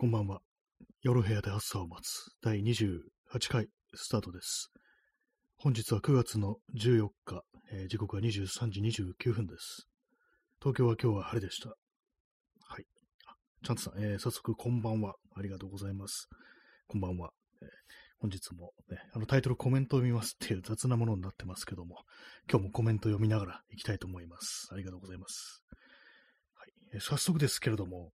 こんばんは。夜部屋で朝を待つ第28回スタートです。本日は9月の14日、えー時刻は23時29分です。東京は今日は晴れでした。はい。あチャンツさん、えー早速こんばんは。ありがとうございます。こんばんは。えー本日も、ね、あのタイトルコメントを見ますっていう雑なものになってますけども、今日もコメントを読みながら行きたいと思います。ありがとうございます。はい。え早速ですけれども、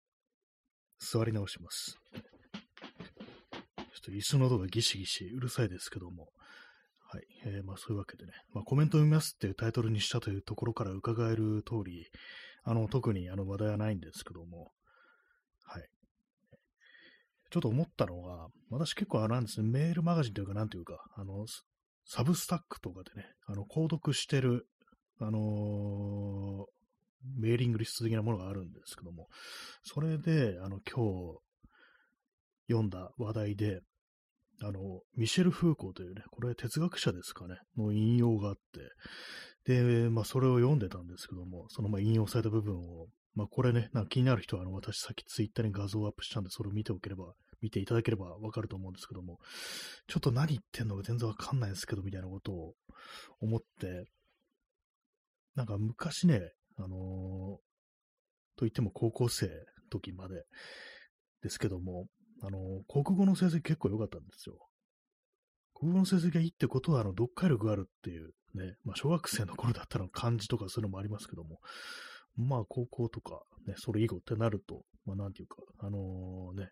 座り直します。ちょっと椅子の音がギシギシうるさいですけども、はい。えーまあそういうわけでね、まあコメント読みますっていうタイトルにしたというところから伺える通り、あの、特にあの話題はないんですけども、はい。ちょっと思ったのが、私結構あれなんですね、メールマガジンというか、なんというか、あの、ササブスタックとかでね、あの、購読してる、あのーメーリングリスト的なものがあるんですけども、それで、あの、今日読んだ話題で、あの、ミシェル・フーコーというね、これ哲学者ですかね、の引用があって、で、まあ、それを読んでたんですけども、その、まあ、引用された部分を、まあ、これね、なんか気になる人は、あの、私、さっきツイッターに画像をアップしたんで、それを見ておければ、見ていただければわかると思うんですけども、ちょっと何言ってんのか全然わかんないですけど、みたいなことを思って、なんか昔ね、あのと言っても高校生時までですけども、あの国語の成績結構良かったんですよ。国語の成績がいいってことは、あの、読解力があるっていうね、まあ、小学生の頃だったら漢字とかそういうのもありますけども、まあ、高校とか、ね、それ以後ってなると、まあ、なんていうか、あのーね、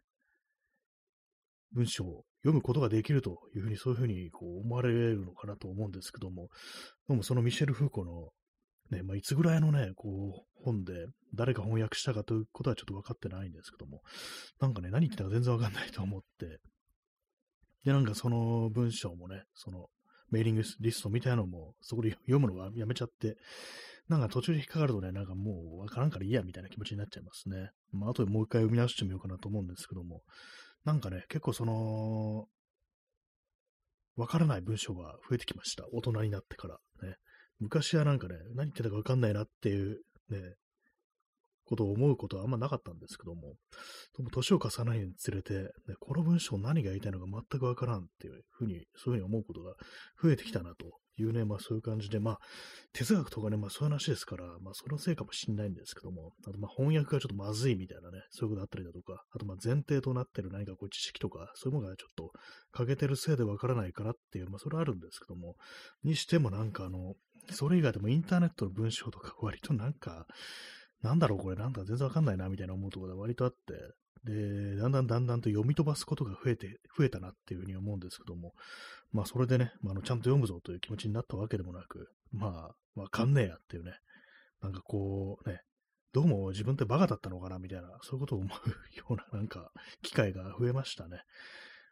文章を読むことができるというふうに、そういうふうにこう思われるのかなと思うんですけども、でもそのミシェル・フーコのね、まあ、いつぐらいのね、こう、本で、誰が翻訳したかということはちょっと分かってないんですけども、なんかね、何言ってたか全然分かんないと思って、で、なんかその文章もね、そのメーリングリストみたいなのも、そこで読むのがやめちゃって、なんか途中で引っかかるとね、なんかもう分からんからいいや、みたいな気持ちになっちゃいますね。まあ、後でもう一回読み直してみようかなと思うんですけども、なんかね、結構その、分からない文章が増えてきました。大人になってからね。昔はなんかね、何言ってたか分かんないなっていうね、ことを思うことはあんまなかったんですけども、でも年を重ねるにつれて、ね、この文章何が言いたいのか全く分からんっていうふうに、そういうふうに思うことが増えてきたなというね、まあそういう感じで、まあ哲学とかね、まあそういう話ですから、まあそのせいかもしれないんですけども、あとまあ翻訳がちょっとまずいみたいなね、そういうことあったりだとか、あとまあ前提となってる何かこう知識とか、そういうものがちょっと欠けてるせいで分からないからっていう、まあそれはあるんですけども、にしてもなんかあの、それ以外でもインターネットの文章とか割となんか、なんだろうこれなんだ全然わかんないなみたいな思うところが割とあって、で、だんだんだんだんと読み飛ばすことが増えて、増えたなっていうふうに思うんですけども、まあそれでね、まあ、あのちゃんと読むぞという気持ちになったわけでもなく、まあ、わかんねえやっていうね、なんかこうね、どうも自分ってバカだったのかなみたいな、そういうことを思うようななんか機会が増えましたね。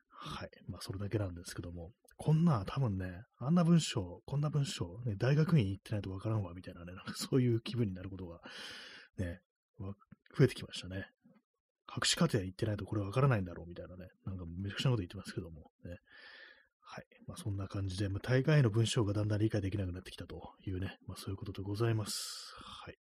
はい。まあそれだけなんですけども、こんな多分ね、あんな文章、こんな文章、ね、大学院行ってないとわからんわみたいなね、なんかそういう気分になることがね、増えてきましたね。博士課程行ってないとこれわからないんだろうみたいなね、なんかめちゃくちゃなこと言ってますけども、ね。はい。まあそんな感じで、まあ、大概の文章がだんだん理解できなくなってきたというね、まあそういうことでございます。はい。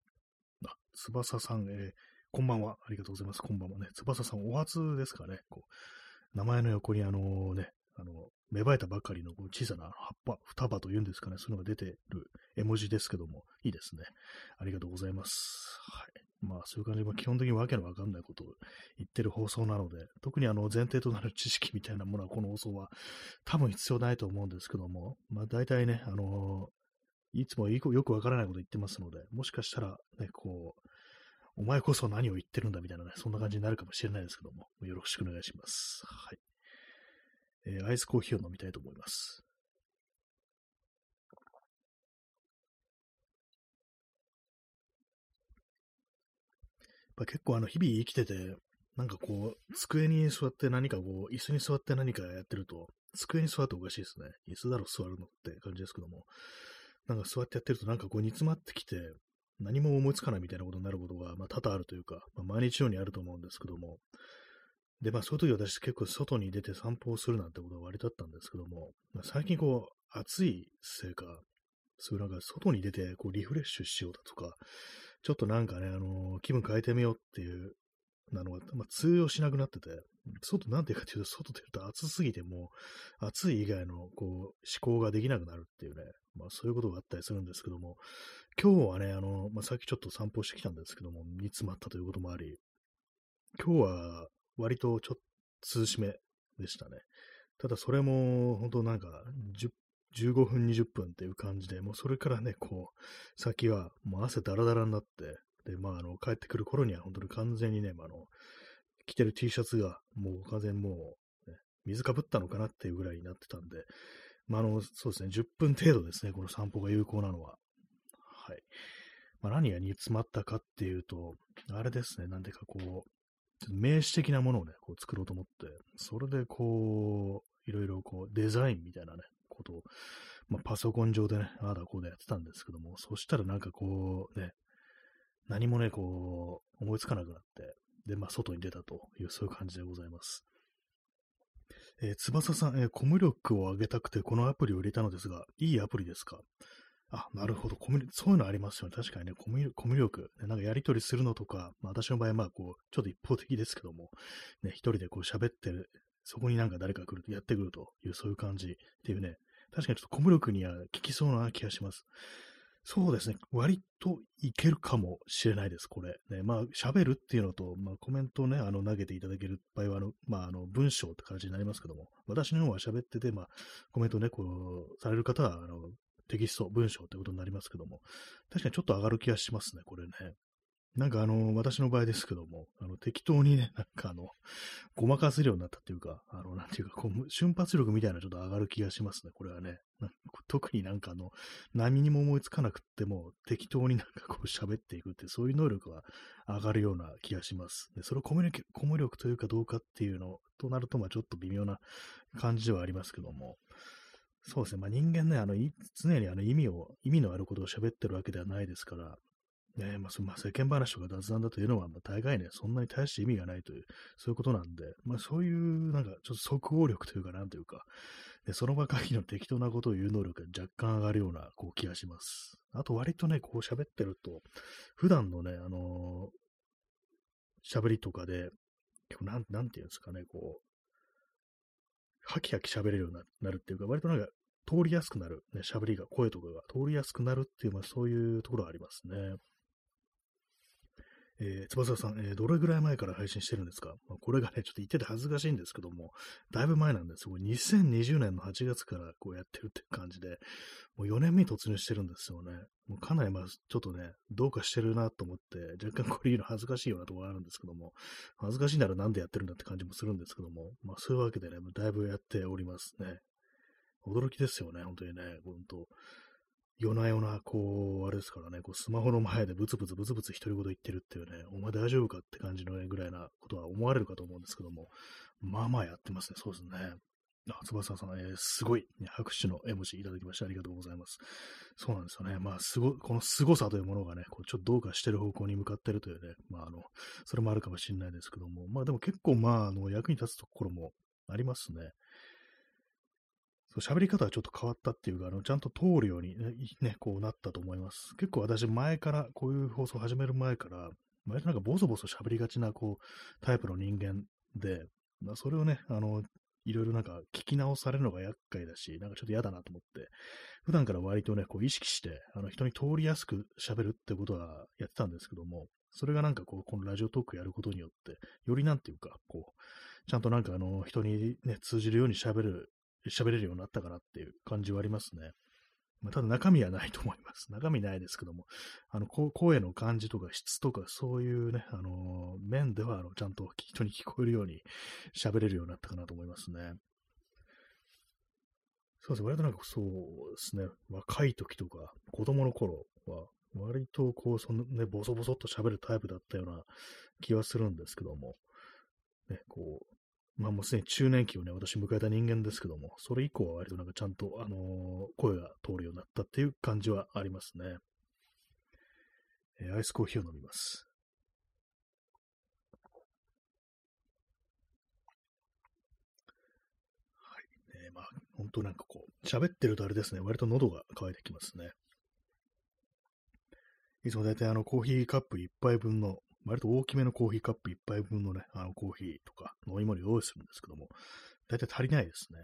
あ、翼さん、えーこんばんは。ありがとうございます。こんばんはね。翼さん、お初ですかね。こう、名前の横にあのね、あの、芽生えたばかりのこう小さな葉っぱ、双葉というんですかね、そういうのが出てる絵文字ですけども、いいですね。ありがとうございます。はい。まあ、そういう感じで、基本的にわけのわかんないことを言ってる放送なので、特にあの、前提となる知識みたいなものは、この放送は多分必要ないと思うんですけども、まあ、大体ね、あのいつもよくわからないこと言ってますので、もしかしたら、ね、こう、お前こそ何を言ってるんだみたいなね、そんな感じになるかもしれないですけども、よろしくお願いします。はい。えーアイスコーヒーを飲みたいと思います。やっぱ結構あの日々生きてて、なんかこう、机に座って何かこう、椅子に座って何かやってると、机に座っておかしいですね。椅子だろ座るのって感じですけども、なんか座ってやってるとなんかこう煮詰まってきて、何も思いつかないみたいなことになることが、まあ、多々あるというか、まあ、毎日のようにあると思うんですけども、で、まあ、そういう時私結構外に出て散歩をするなんてことが割とあったんですけども、まあ、最近こう、暑いせいか、そういうなんか外に出てこうリフレッシュしようだとか、ちょっとなんかね、あのー気分変えてみようっていうなのが、まあ、通用しなくなってて、外、なんていうかというと、外出ると暑すぎてもう、暑い以外の、こう、思考ができなくなるっていうね、まあそういうことがあったりするんですけども、今日はね、あの、まあさっきちょっと散歩してきたんですけども、煮詰まったということもあり、今日は割とちょっと涼しめでしたね。ただそれも、本当なんか、15分、20分っていう感じで、もうそれからね、こう、先はもう汗だらだらになって、で、まあ、あの、帰ってくる頃には本当に完全にね、まあ、あの、着てる T シャツがもう完全にもう、ね、水かぶったのかなっていうぐらいになってたんで、まあ、あの、そうですね、10分程度ですね、この散歩が有効なのは。はい。まあ、何が煮詰まったかっていうと、あれですね、なんでかこう、名詞的なものをね、こう作ろうと思って、それでこう、いろいろこう、デザインみたいなね、ことを、まあ、パソコン上でね、ああだこうだやってたんですけども、そしたらなんかこう、ね、何もね、こう、思いつかなくなって、で、まあ、外に出たという、そういう感じでございます。えー、翼さん、えー、コミュ力を上げたくてこのアプリを入れたのですが、いいアプリですか？あ、なるほど。コミュそういうのありますよね。確かにね、コミュコミュ力、ね、なんかやりとりするのとか、まあ私の場合は、まあこう、ちょっと一方的ですけども、ね、一人でこう喋ってる、そこになんか誰か来ると、やってくるという、そういう感じっていうね、確かにちょっとコミュ力には効きそうな気がします。そうですね。割といけるかもしれないです、これ。ね、まあ、喋るっていうのと、まあ、コメントをね、あの、投げていただける場合は、あの、まあ、あの、文章って形になりますけども、私の方は喋ってて、まあ、コメントね、こう、される方は、あの、テキスト、文章ってことになりますけども、確かにちょっと上がる気がしますね、これね。なんかあの、私の場合ですけども、あの、適当にね、なんかあの、ごまかせるようになったっていうか、あの、なんていうか、こう、瞬発力みたいなちょっと上がる気がしますね、これはね。特になんかあの、何にも思いつかなくっても、適当になんかこう喋っていくって、そういう能力は上がるような気がします。で、それをコミュニケ、コミュ力というかどうかっていうのとなると、まあちょっと微妙な感じではありますけども、そうですね。まあ、人間ね、あの、常にあの意味を、意味のあることを喋ってるわけではないですから、ね、まあ、そまあ、世間話とか雑談だというのは、まあ、大概ね、そんなに大して意味がないという、そういうことなんで、まあ、そういう、なんか、ちょっと即応力というか、なんというか、でその場限りの適当なことを言う能力が若干上がるような、こう、気がします。あと、割とね、こう喋ってると、普段のね、あのー、喋りとかで、結構なん、なんていうんですかね、こう、ハキハキ喋れるようになるっていうか、割となんか、通りやすくなる、ね、喋りが、声とかが通りやすくなるっていう、まあそういうところはありますね。えー、翼さん、えー、どれぐらい前から配信してるんですか、まあ、これがね、ちょっと言ってて恥ずかしいんですけども、だいぶ前なんです。2020年の8月からこうやってるっていう感じで、もう4年目に突入してるんですよね。もうかなりまあ、ちょっとね、どうかしてるなと思って、若干これ言うの恥ずかしいようなところがあるんですけども、恥ずかしいならなんでやってるんだって感じもするんですけども、まあそういうわけでね、だいぶやっておりますね。驚きですよね、本当にね、本当夜な夜な、こう、あれですからね、こうスマホの前でブツブツブツブツ独り言言ってるっていうね、お前大丈夫かって感じのぐらいなことは思われるかと思うんですけども、まあまあやってますね、そうですね。あ、翼さん、えー、すごい、ね、拍手の絵文字いただきましてありがとうございます。そうなんですよね。まあ、すご、この凄さというものがね、こうちょっとどうかしてる方向に向かってるというね、まあ、あの、それもあるかもしれないですけども、まあでも結構、まあ、あの、役に立つところもありますね。そう喋り方はちょっと変わったっていうか、あのちゃんと通るようにね、ね、こうなったと思います。結構私前から、こういう放送始める前から、割となんかボソボソ喋りがちな、こう、タイプの人間で、まあ、それをね、あの、いろいろなんか聞き直されるのが厄介だし、なんかちょっと嫌だなと思って、普段から割とね、こう意識して、あの人に通りやすく喋るってことはやってたんですけども、それがなんかこう、このラジオトークやることによって、よりなんていうか、こう、ちゃんとなんかあの、人にね、通じるように喋る喋れるようになったかなっていう感じはありますね。まあ、ただ中身はないと思います。中身ないですけども、あの、声の感じとか質とかそういうね、あのー、面では、あの、ちゃんと人に聞こえるように喋れるようになったかなと思いますね。そうですね、割となんかそうですね、若い時とか、子供の頃は、割とこう、そのね、ボソボソっと喋るタイプだったような気はするんですけども、ね、こう、まあもうすでに中年期をね、私迎えた人間ですけども、それ以降は割となんかちゃんと、あのー、声が通るようになったっていう感じはありますね。えー、アイスコーヒーを飲みます。はい。ね、まあ、本当なんかこう、喋ってるとあれですね、割と喉が渇いてきますね。いつも大体あのコーヒーカップ1杯分の割と大きめのコーヒーカップ1杯分のね、あのコーヒーとか飲み物用意するんですけども、大体足りないですね。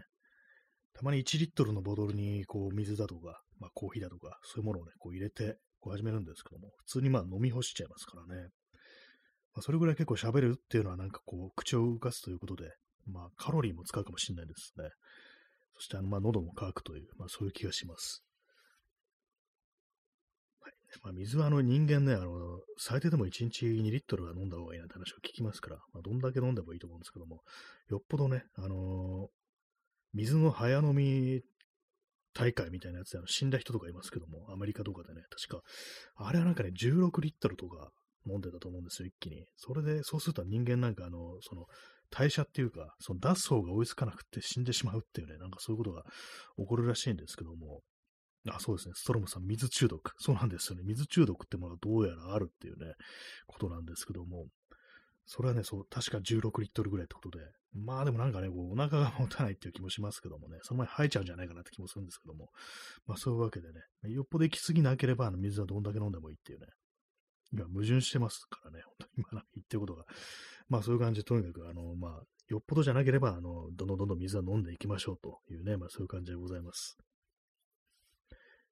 たまに1リットルのボトルにこう水だとか、まあ、コーヒーだとか、そういうものをね、こう入れてこう始めるんですけども、普通にまあ飲み干しちゃいますからね。まあ、それぐらい結構喋るっていうのはなんかこう、口を動かすということで、まあカロリーも使うかもしれないですね。そしてあの、まあ喉も乾くという、まあそういう気がします。まあ水はあの人間ね、あの、最低でも1日2リットルは飲んだ方がいいなって話を聞きますから、まあどんだけ飲んでもいいと思うんですけども、よっぽどね、あのー、水の早飲み大会みたいなやつであの死んだ人とかいますけども、アメリカとかでね、確か、あれはなんかね、16リットルとか飲んでたと思うんですよ、一気に。それで、そうすると人間なんか、あの、その、代謝っていうか、その脱走が追いつかなくて死んでしまうっていうね、なんかそういうことが起こるらしいんですけども、あ、そうですね。ストロムさん、水中毒。そうなんですよね。水中毒ってものがどうやらあるっていうね、ことなんですけども、それはね、そう、確か16リットルぐらいってことで、まあでもなんかね、こうお腹が持たないっていう気もしますけどもね、その前に吐いちゃうんじゃないかなって気もするんですけども、まあそういうわけでね、よっぽど行き過ぎなければ、あの水はどんだけ飲んでもいいっていうね、今矛盾してますからね、本当に今言ってることが。まあそういう感じで、とにかく、あの、まあ、よっぽどじゃなければ、あの、どんどんどんどん水は飲んでいきましょうというね、まあそういう感じでございます。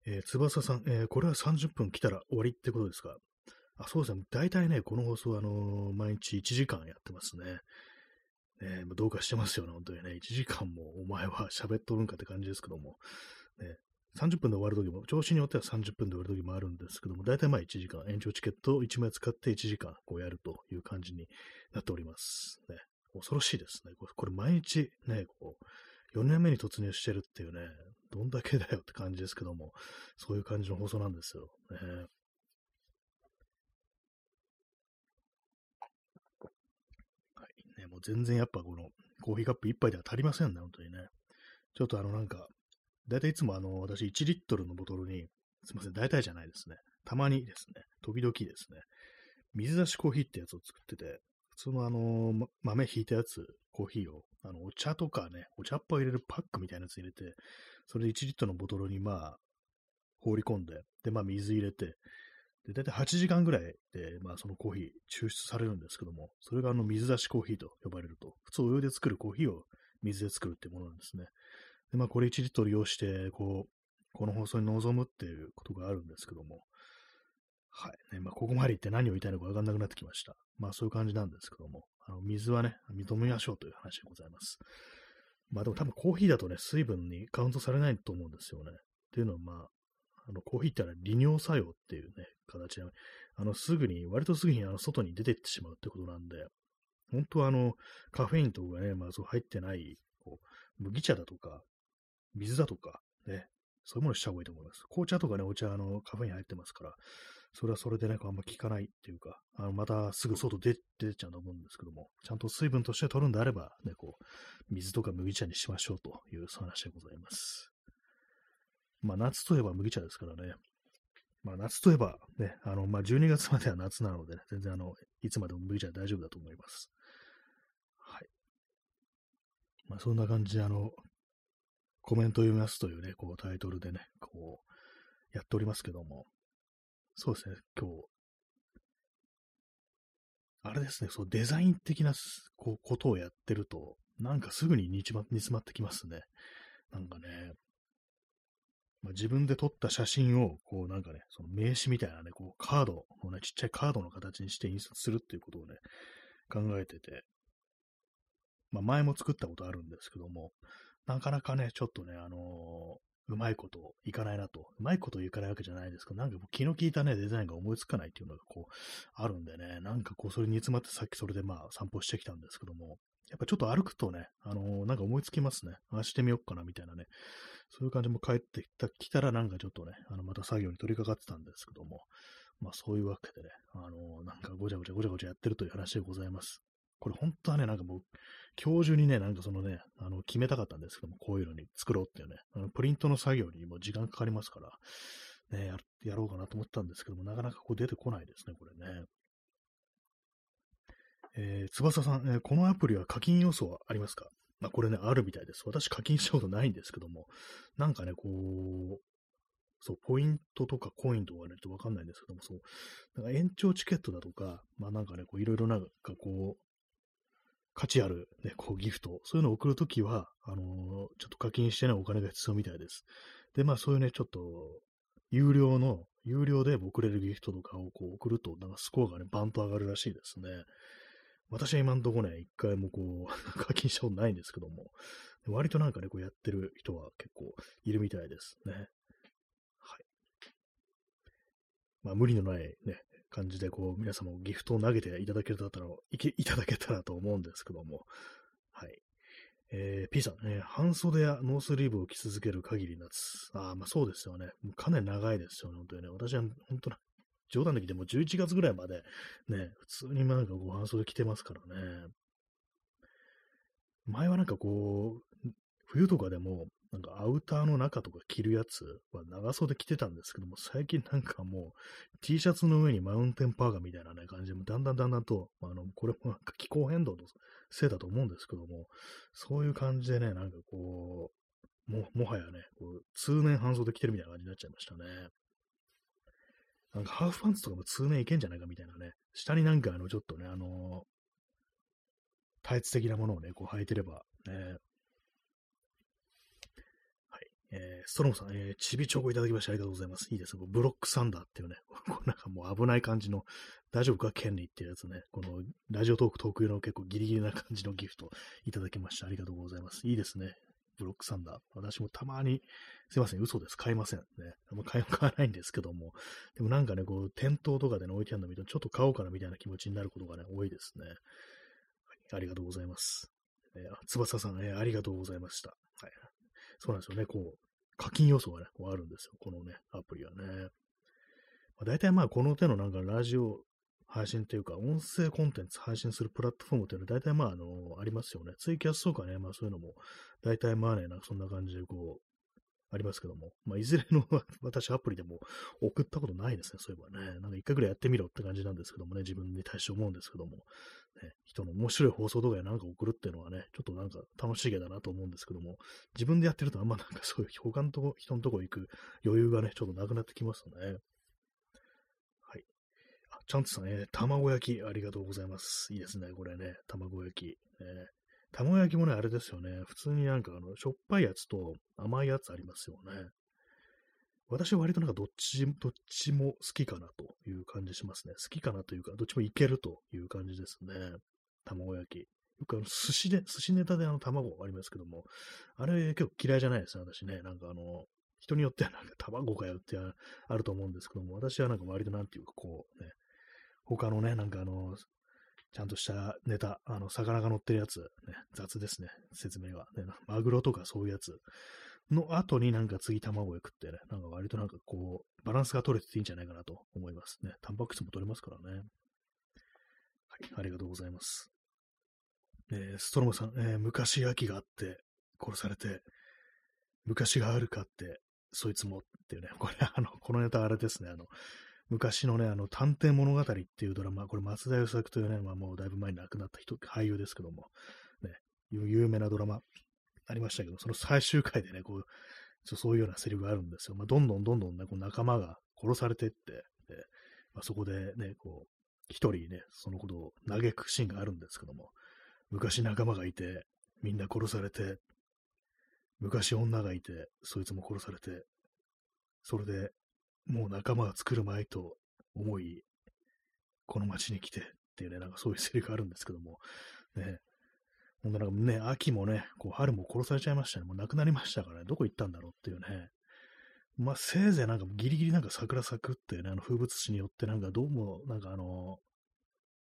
えー、翼さん、えー、これは30分来たら終わりってことですか？あ、そうですね。大体ね、この放送、あのー、毎日1時間やってますね。ね、どうかしてますよね、本当にね。1時間もお前は喋っとるんかって感じですけども。ね、30分で終わるときも、調子によっては30分で終わるときもあるんですけども、大体まあ1時間、延長チケットを1枚使って1時間こうやるという感じになっております。ね、恐ろしいですね。これ毎日ね、こう、4年目に突入してるっていうね、どんだけだよって感じですけども、そういう感じの放送なんですよ。ね、はい。ね、もう全然やっぱこのコーヒーカップ1杯では足りませんね、本当にね。ちょっとあのなんか、だいたいいつもあの、私1リットルのボトルに、すいません、大体じゃないですね。たまにですね、時々ですね、水出しコーヒーってやつを作ってて、普通のあの、豆ひいたやつ、コーヒーを、あの、お茶とかね、お茶っ葉を入れるパックみたいなやつ入れて、それで1リットルのボトルにまあ、放り込んで、で、まあ水入れて、で、だいたい8時間ぐらいで、まあそのコーヒー抽出されるんですけども、それがあの水出しコーヒーと呼ばれると、普通お湯で作るコーヒーを水で作るっていうものなんですね。で、まあ、これ1リットル用して、こう、この放送に臨むっていうことがあるんですけども、はい。ね、まあ、ここまで行って何を言いたいのかわかんなくなってきました。まあ、そういう感じなんですけども、あの水はね、認めましょうという話でございます。まあ、でも多分コーヒーだとね、水分にカウントされないと思うんですよね。っていうのは、まあ、あの、コーヒーってのは利尿作用っていうね、形で、あの、すぐに、割とすぐにあの外に出てってしまうってことなんで、本当はあの、カフェインとかね、まあそう入ってない、こう、麦茶だとか、水だとか、ね、そういうものした方がいいと思います。紅茶とかね、お茶、あの、カフェイン入ってますから、それはそれでなんかあんま効かないっていうか、あのまたすぐ外出出ちゃうと思うんですけども、ちゃんと水分として取るんであれば、ね、こう、水とか麦茶にしましょうという話でございます。まあ、夏といえば麦茶ですからね。まあ、夏といえば、ね、あの、まあ、12月までは夏なので、ね、全然あの、いつまでも麦茶で大丈夫だと思います。はい。まあ、そんな感じで、あの、コメント読みますというね、こうタイトルでね、こう、やっておりますけども、そうですね、今日、あれですね、そう、デザイン的なこうことをやってると、なんかすぐに煮詰まってきますね。なんかね、まあ、自分で撮った写真を、こうなんかね、その名刺みたいなね、こうカードのね、ちっちゃいカードの形にして印刷するっていうことをね、考えてて、まあ前も作ったことあるんですけども、なかなかね、ちょっとね、あの、うまいこといかないなと。うまいこといかないわけじゃないですけど、なんかもう気の利いたね、デザインが思いつかないっていうのがこう、あるんでね、なんかこう、それに詰まってさっきそれでまあ散歩してきたんですけども、やっぱちょっと歩くとね、あのー、なんか思いつきますね。ああしてみようかな、みたいなね。そういう感じも帰ってきた来たらなんかちょっとね、あの、また作業に取り掛かってたんですけども、まあそういうわけでね、あのー、なんかごちゃごちゃごちゃごちゃやってるという話でございます。これ本当はね、なんかもう、今日中にね、なんかそのね、あの、決めたかったんですけども、こういうのに作ろうっていうね、あのプリントの作業にも時間かかりますから、ねや、やろうかなと思ったんですけども、なかなかこう出てこないですね、これね。えー、翼さん、えー、このアプリは課金要素はありますか？まあ、これね、あるみたいです。私課金したことないんですけども、なんかね、こう、そう、ポイントとかコインとかね、ちょっとわかんないんですけども、そう、なんか延長チケットだとか、まあなんかね、こういろいろなんかこう、価値ある、ね、こうギフト、そういうのを送るときは、あのー、ちょっと課金してね、お金が必要みたいです。で、まあそういうね、ちょっと、有料の、有料で送れるギフトとかをこう送ると、なんかスコアがね、バンと上がるらしいですね。私は今んとこね、一回もこう、課金したことないんですけども、割となんかね、こうやってる人は結構いるみたいですね。はい。まあ無理のないね、感じでこう皆様ギフトを投げていただけたら、いけ いただけたらと思うんですけども、はい。えー、P さん、ね、半袖やノースリーブを着続ける限り夏。ああ、まあそうですよね。もうかなり長いですよね、本当にね。私は本当冗談で聞いても11月ぐらいまでね、普通になんかこう半袖着てますからね。前はなんかこう、冬とかでも、なんかアウターの中とか着るやつは長袖着てたんですけども、最近なんかもう T シャツの上にマウンテンパーガーみたいなね、感じで、だんだんだんだんと、あの、これもなんか気候変動のせいだと思うんですけども、そういう感じでね、なんかこう、も、もはやね、こう通年半袖着てるみたいな感じになっちゃいましたね。なんかハーフパンツとかも通年いけんじゃないかみたいなね。下になんかあの、ちょっとね、あのタイツ的なものをね、こう履いてれば、ね、えー、ストロムさん、えー、ちびチョコいただきましてありがとうございます。いいですね。ブロックサンダーっていうね、なんかもう危ない感じの、大丈夫か？権利っていうやつね、このラジオトーク特有の結構ギリギリな感じのギフトいただきました。ありがとうございます。いいですね。ブロックサンダー。私もたまに、すいません、嘘です。買いません。ね。あんま 買わないんですけども。でもなんかね、こう、店頭とかでね、置いてあるの見ると、ちょっと買おうかなみたいな気持ちになることがね、多いですね。ありがとうございます。えー、翼さん、えー、ありがとうございました。はい。そうなんですよね、こう、課金要素がね、こうあるんですよ、このね、アプリはね。まあ、大体まあ、この手のなんかラジオ配信というか、音声コンテンツ配信するプラットフォームっていうのは大体まあ、あの、ありますよね。ツイキャスとかね、まあそういうのも、大体まあね、なんかそんな感じでこう、ありますけども、まあ、いずれの 私アプリでも送ったことないですね、そういえばね。なんか一回ぐらいやってみろって感じなんですけどもね、自分に対して思うんですけども、ね、人の面白い放送動画やなんか送るっていうのはね、ちょっとなんか楽しげだなと思うんですけども、自分でやってるとあんまなんかそういう他のとこ、人のとこ行く余裕がね、ちょっとなくなってきますよね。はい。あ、ちゃんとさん、ね、卵焼きありがとうございます。いいですね、これね、卵焼き。え卵焼きもね、あれですよね。普通になんかあの、しょっぱいやつと甘いやつありますよね。私は割となんかどっち、どっちも好きかなという感じしますね。好きかなというか、どっちもいけるという感じですね。卵焼き。よくあの、寿司で、寿司ネタであの卵ありますけども、あれ結構嫌いじゃないですね、私ね。なんかあの、人によってはなんか卵かよってあると思うんですけども、私はなんか割となんていうかこうね、他のね、なんかあの、ちゃんとしたネタ、あの、魚が乗ってるやつ、ね、雑ですね、説明が。ね、マグロとかそういうやつの後になんか次卵焼くってね、なんか割となんかこう、バランスが取れてていいんじゃないかなと思いますね。タンパク質も取れますからね。はい、ありがとうございます。えー、ストロムさん、えー、昔秋があって殺されて、昔があるかって、そいつもっていうね、これ、あの、このネタあれですね、あの、昔のね、あの、探偵物語っていうドラマ、これ松田優作というね、まあもうだいぶ前に亡くなった人、俳優ですけども、ね、有名なドラマありましたけど、その最終回でね、こう、そういうようなセリフがあるんですよ。まあ、どんどんどんどんね、こう仲間が殺されてって、でまあ、そこでね、こう、一人ね、そのことを嘆くシーンがあるんですけども、昔仲間がいて、みんな殺されて、昔女がいて、そいつも殺されて、それでもう仲間が作るまいと思い、この街に来てっていうね、なんかそういうセリフがあるんですけども、ね、ほんとなんかね、秋もね、こう春も殺されちゃいましたね。もう亡くなりましたからね、どこ行ったんだろうっていうね。まあ、せいぜいなんかギリギリなんか桜咲くっていうね、あの風物詩によってなんかどうも、なんかあの、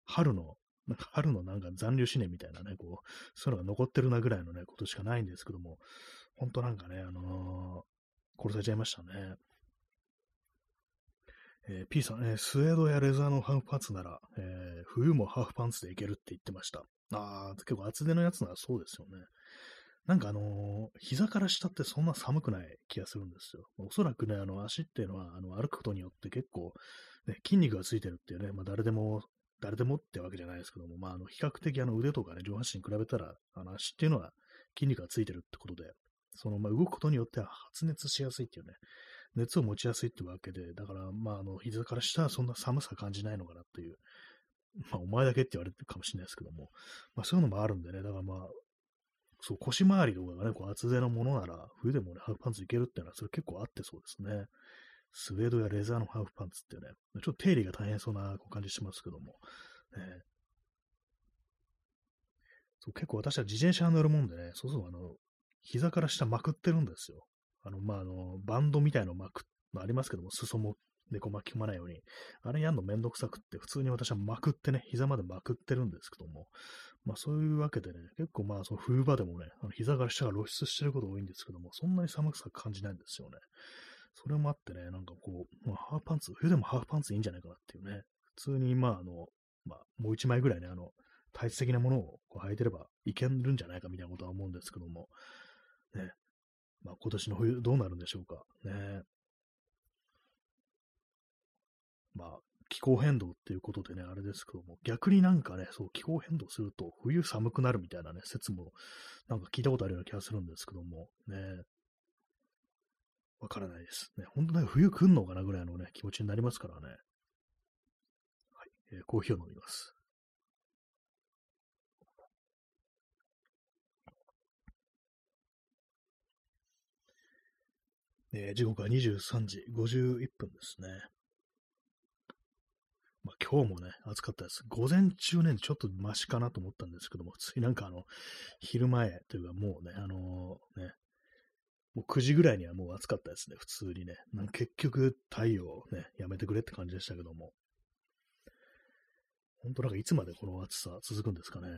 春の、なんか春のなんか残留思念みたいなね、こう、そういうのが残ってるなぐらいのね、ことしかないんですけども、ほんとなんかね、あのー、殺されちゃいましたね。えー、P さん、えー、スウェードやレザーのハーフパンツなら、えー、冬もハーフパンツでいけるって言ってました。ああ、結構厚手のやつならそうですよね。なんかあのー、膝から下ってそんな寒くない気がするんですよ。おそらくね、あの足っていうのは、あの歩くことによって結構、ね、筋肉がついてるっていうね、まあ誰でも、誰でもってわけじゃないですけども、まああの比較的あの腕とかね、上半身に比べたら、あの足っていうのは筋肉がついてるってことで、そのまあ動くことによっては発熱しやすいっていうね、熱を持ちやすいってわけで、だから、まあ、あの、膝から下はそんな寒さ感じないのかなっていう、まあ、お前だけって言われてるかもしれないですけども、まあ、そういうのもあるんでね、だからまあ、そう、腰回りとかがね、こう厚手のものなら、冬でもね、ハーフパンツいけるっていうのは、それ結構あってそうですね。スウェードやレザーのハーフパンツってね、ちょっと手入れが大変そうな感じしますけども、ね、そう結構私は自転車乗るもんでね、そうそう、あの、膝から下まくってるんですよ。あの、まあ、あの、バンドみたいの巻く、まあ、ありますけども、裾も猫巻き込まないように、あれやんのめんどくさくって、普通に私はまくってね、膝までまくってるんですけども、まあそういうわけでね、結構まあその冬場でもね、あの膝から下が露出してること多いんですけども、そんなに寒くさ感じないんですよね。それもあってね、なんかこう、まあ、ハーフパンツ、冬でもハーフパンツいいんじゃないかなっていうね、普通にまああの、まあもう一枚ぐらいね、あの、体質的なものをこう履いてればいけるんじゃないかみたいなことは思うんですけども、ね、まあ今年の冬どうなるんでしょうか。ね。まあ、気候変動っていうことでね、あれですけども、逆になんかね、そう、気候変動すると冬寒くなるみたいなね、説もなんか聞いたことあるような気がするんですけども、ね、わからないです。ね、本当なんか冬来んのかなぐらいのね、気持ちになりますからね。はい、えー、コーヒーを飲みます。えー、時刻は23時51分ですね。まあ、今日もね、暑かったです。午前中ね、ちょっとマシかなと思ったんですけども、ついなんかあの、昼前というかもうね、あのー、ね、もう9時ぐらいにはもう暑かったですね、普通にね。なん結局、太陽ね、やめてくれって感じでしたけども。本当なんかいつまでこの暑さ続くんですかね。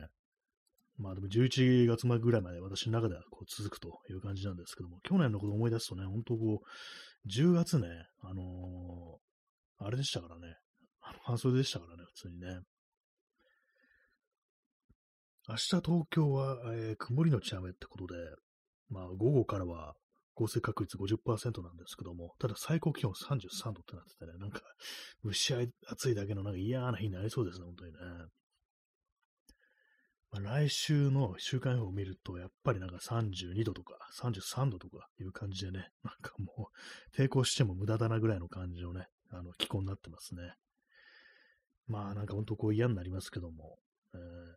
まあでも11月ぐらいまで私の中ではこう続くという感じなんですけども、去年のことを思い出すとね、本当こう、10月ね、あのー、あれでしたからね、半袖でしたからね、普通にね。明日東京は、えー、曇りのち雨ってことで、まあ午後からは降水確率50%なんですけども、ただ最高気温33度ってなっててね、なんか蒸し暑いだけのなんか嫌な日になりそうですね、本当にね。まあ、来週の週間予報を見ると、やっぱりなんか32度とか33度とかいう感じでね、なんかもう抵抗しても無駄だなぐらいの感じのね、あの気候になってますね。まあなんか本当こう嫌になりますけども、えー、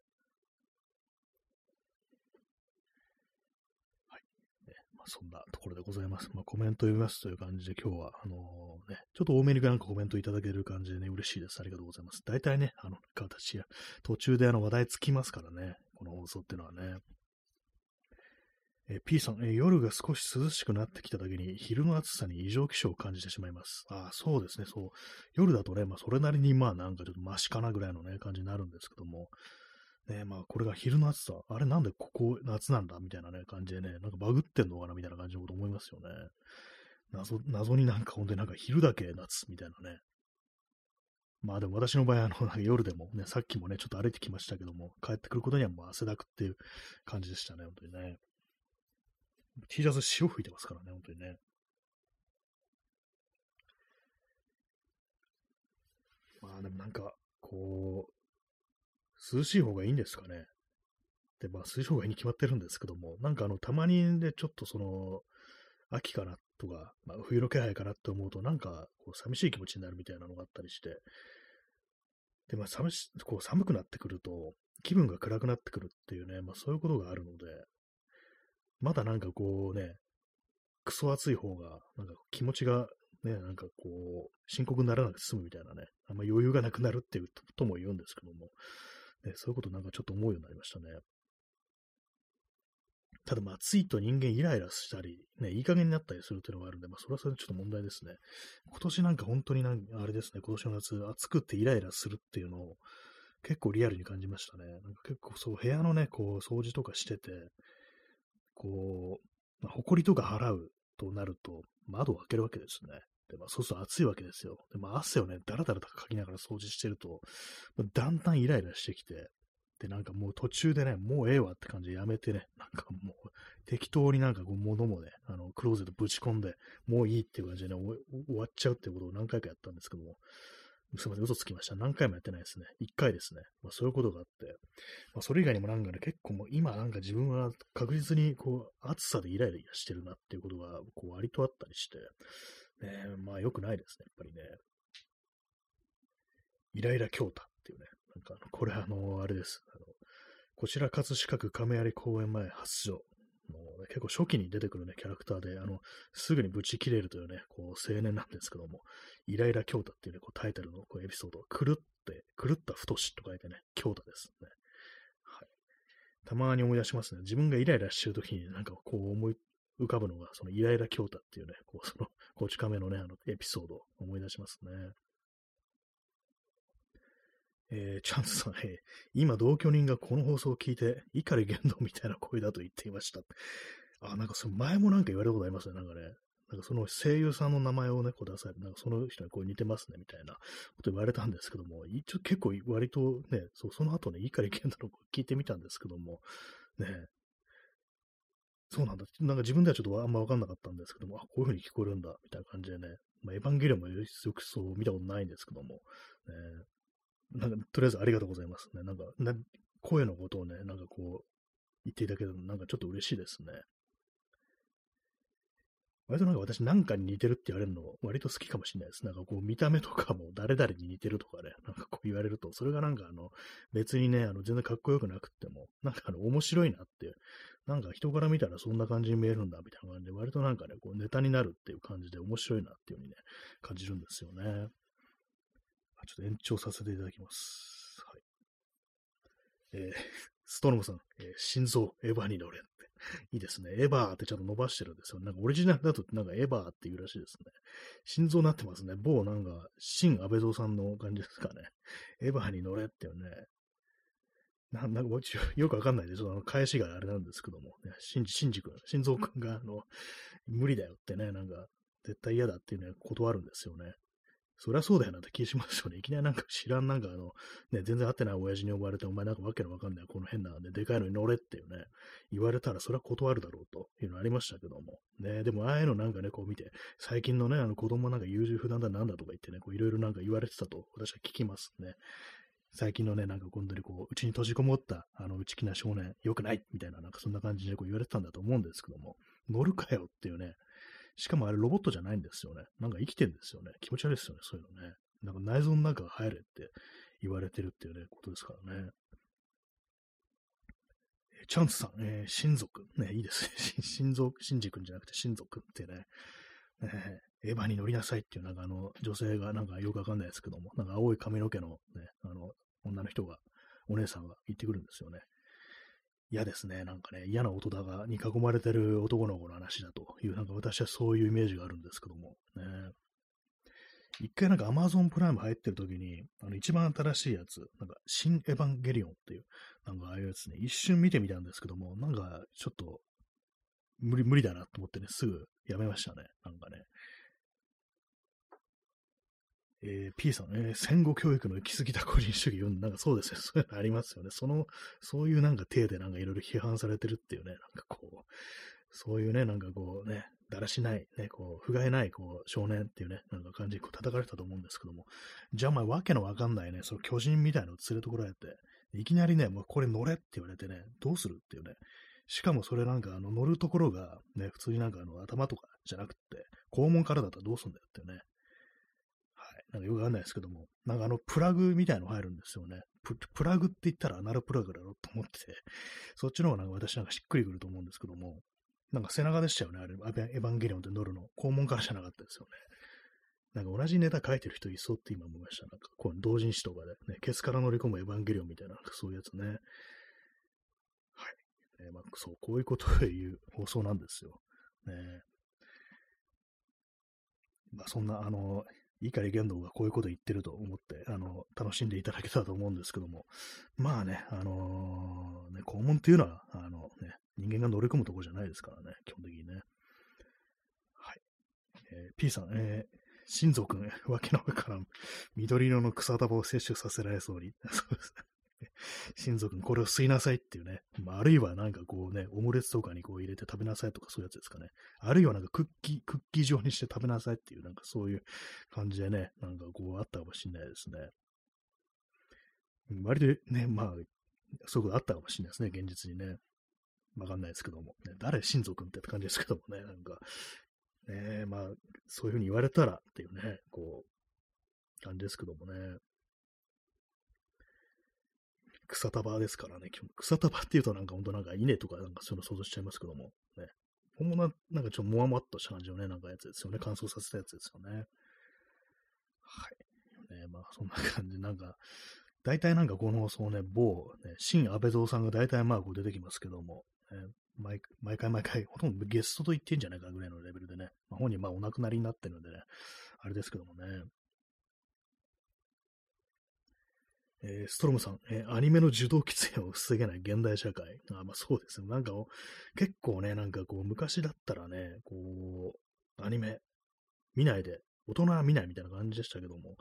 はい。ね、まあそんなところでございます。まあコメント読みますという感じで今日は、あのー、ね、ちょっと多めになんかコメントいただける感じでね、嬉しいです。ありがとうございます。大体ね、あの、形や、途中であの話題つきますからね、この放送っていうのはね。え、P さん、え、夜が少し涼しくなってきただけに、昼の暑さに異常気象を感じてしまいます。ああ、そうですね、そう。夜だとね、まあ、それなりに、まあ、なんかちょっとマシかなぐらいのね、感じになるんですけども、ね、まあ、これが昼の暑さ、あれなんでここ夏なんだみたいなね、感じでね、なんかバグってんのかなみたいな感じのこと思いますよね。謎、謎になんか本当になんか昼だけ夏みたいなね。まあでも私の場合、あの、夜でもね、さっきもね、ちょっと歩いてきましたけども、帰ってくることにはもう汗だくっていう感じでしたね、本当にね。T シャツ潮吹いてますからね、本当にね。まあでもなんか、こう、涼しい方がいいんですかね。で、まあ涼しい方がいいに決まってるんですけども、なんかあの、たまにね、ちょっとその、秋かなとか、まあ、冬の気配かなって思うと、なんか、こう、寂しい気持ちになるみたいなのがあったりして、で、まあ、寒し、こう、寒くなってくると、気分が暗くなってくるっていうね、まあ、そういうことがあるので、まだなんかこうね、クソ暑い方が、なんか気持ちがね、なんかこう、深刻にならなくて済むみたいなね、あんま余裕がなくなるっていうとも言うんですけども、ね、そういうことなんかちょっと思うようになりましたね。ただまあ暑いと人間イライラしたり、ね、いい加減になったりするっていうのがあるんで、まあそれはそれでちょっと問題ですね。今年なんか本当になんあれですね、今年の夏暑くてイライラするっていうのを結構リアルに感じましたね。なんか結構そう部屋のね、こう掃除とかしてて、こう、まあ、埃とか払うとなると、窓を開けるわけですね。で、まあ、そうすると暑いわけですよ。で、まあ、汗をね、だらだらとかきながら掃除してると、まあ、だんだんイライラしてきて、で、なんかもう途中でね、もうええわって感じでやめてね、なんかもう適当になんかこう物もね、あの、クローゼットぶち込んで、もういいっていう感じでね、終わっちゃうっていうことを何回かやったんですけども、すみません、嘘つきました。何回もやってないですね。一回ですね。まあ、そういうことがあって、まあ、それ以外にもなんかね、結構もう今なんか自分は確実にこう、暑さでイライラしてるなっていうことが、こう、割とあったりして、ねまあ良くないですね、やっぱりね。イライラ京太っていうね、なんかこれあの、あれです。あのこちら葛飾区亀有公園前発祥の、ね、結構初期に出てくるね、キャラクターで、あの、すぐにブチ切れるというね、こう、青年なんですけども、イライラ京太っていうね、こう、タイトルのこうエピソード、狂って、狂った太しと書いてね、京太ですね。はい。たまに思い出しますね。自分がイライラしてるときになんかこう思い浮かぶのが、そのイライラ京太っていうね、こう、その、こち亀のね、あの、エピソードを思い出しますね。えー、チャンスさん、えー、今同居人がこの放送を聞いて、怒り言動みたいな声だと言っていました。あ、なんかその前もなんか言われたことありますね、なんかね。なんかその声優さんの名前をね、こう出されて、なんかその人にこう似てますね、みたいなこと言われたんですけども、一応結構割とね、そうその後ね、怒り言動の聞いてみたんですけども、ね、そうなんだ。なんか自分ではちょっとあんま分かんなかったんですけども、あ、こういう風に聞こえるんだ、みたいな感じでね、まあ、エヴァンゲリオンもよくそう見たことないんですけども、ね、なんか、とりあえずありがとうございますね。なんか、な声のことをね、なんかこう、言っていただけるの、なんかちょっと嬉しいですね。割となんか私なんかに似てるって言われるの割と好きかもしれないです。なんかこう見た目とかも誰々に似てるとかね、なんかこう言われると、それがなんかあの別にね、あの全然かっこよくなくっても、なんかあの面白いなって、なんか人から見たらそんな感じに見えるんだみたいな感じで、割となんかね、こうネタになるっていう感じで面白いなっていう風にね、感じるんですよね。ちょっと延長させていただきます。はい。えー、ストロムさん、えー、心臓、エヴァに乗れっ。いいですね。エヴァーってちゃんと伸ばしてるんですよ。なんかオリジナルだとなんかエヴァーっていうらしいですね。心臓になってますね。某なんか、新安倍蔵さんの感じですかね。エヴァーに乗れっていうね。ななんかよくわかんないです。あの、返しがあれなんですけども、ね、シンジ、シンジ君、心臓君が、あの、無理だよってね、なんか、絶対嫌だっていうね、断るんですよね。そりゃそうだよなって気しますよね。いきなりなんか知らんなんかあの、ね、全然会ってない親父に呼ばれて、お前なんかわけのわかんない、この変な、ね、でかいのに乗れっていうね、言われたらそれは断るだろうというのありましたけども。ね、でもああいうのなんかね、こう見て、最近のね、あの子供なんか優柔不断だなんだとか言ってね、こういろいろなんか言われてたと私は聞きますね。最近のね、なんか今度にこう、うちに閉じこもった、あの、内気な少年、良くないみたいな、なんかそんな感じでこう言われてたんだと思うんですけども、乗るかよっていうね、しかもあれロボットじゃないんですよね。なんか生きてんですよね。気持ち悪いですよね、そういうのね。なんか内臓の中が入れって言われてるっていうね、ことですからね。チャンスさん、えー、親族。ね、いいですね。親族、親族じゃなくて親族ってね、えー、エヴァに乗りなさいっていう、なんかあの、女性がなんかよくわかんないですけども、なんか青い髪の毛のね、あの、女の人が、お姉さんが言ってくるんですよね。嫌ですね。なんかね、嫌な大人がに囲まれてる男の子の話だという、なんか私はそういうイメージがあるんですけども、ね。一回なんか Amazon プライム入ってる時に、あの一番新しいやつ、なんか新エヴァンゲリオンっていう、なんかああいうやつね、一瞬見てみたんですけども、なんかちょっと無理、無理だなと思ってね、すぐやめましたね。なんかね。えー、P さん、えー、戦後教育の行き過ぎた個人主義読んなんかそうですね。そういうのありますよね。その、そういうなんか体でなんかいろいろ批判されてるっていうね、なんかこう、そういうね、なんかこうね、だらしない、ね、こう、不甲斐ないこう少年っていうね、なんか感じでこう叩かれたと思うんですけども、じゃあお前わけのわかんないね、その巨人みたいのを連れてこられて、いきなりね、もうこれ乗れって言われてね、どうするっていうね、しかもそれなんかあの乗るところがね、普通になんかあの頭とかじゃなくて、肛門からだったらどうすんだよっていうね。なんかよくわかんないですけども、なんかあのプラグみたいの入るんですよね。プラグって言ったらアナルプラグだろうと思ってて、そっちの方がなんか私なんかしっくりくると思うんですけども、なんか背中でしたよね、あれ、エヴァンゲリオンって乗るの。肛門からじゃなかったですよね。なんか同じネタ書いてる人いそうって今思いました。なんかこう同人誌とかで、ね、ケツから乗り込むエヴァンゲリオンみたいな、そういうやつね。はい。えー、まあ、そう、こういうことを言う放送なんですよ。ね。まあ、そんな、あの、碇玄道がこういうこと言ってると思って、あの、楽しんでいただけたらと思うんですけども、まあね、あのー、ね、肛門っていうのは、あのね、人間が乗り込むところじゃないですからね、基本的にね。はい。えー、P さん、えー、親族ね、わけの上から、緑色の草束を摂取させられそうに。そうです。親族にこれを吸いなさいっていうね。まあ、あるいはなんかこうね、オムレツとかにこう入れて食べなさいとかそういうやつですかね。あるいはなんかクッキー、クッキー状にして食べなさいっていうなんかそういう感じでね、なんかこうあったかもしれないですね。割とね、まあ、そういうことあったかもしれないですね、現実にね。わかんないですけども。ね、誰親族ってって感じですけどもね、なんか、ねまあ、そういうふうに言われたらっていうね、こう、感じですけどもね。草束ですからね。草束っていうとなんか本当なんか稲とかなんかそういうの想像しちゃいますけども。ね。本物はなんかちょっともわもわっとした感じのね、なんかやつですよね。乾燥させたやつですよね。はい。ね、まあそんな感じ。なんか、大体なんかこの、そうね、某、ね、新安倍蔵さんが大体まあこう出てきますけども、ね、毎毎回毎回、ほとんどゲストと言ってんじゃないかぐらいのレベルでね、まあ、本人まあお亡くなりになってるんでね、あれですけどもね。えー、ストロムさん、えー、アニメの受動喫煙を防げない現代社会。あまあそうですね。なんか、結構ね、なんかこう、昔だったらね、こう、アニメ、見ないで、大人は見ないみたいな感じでしたけども、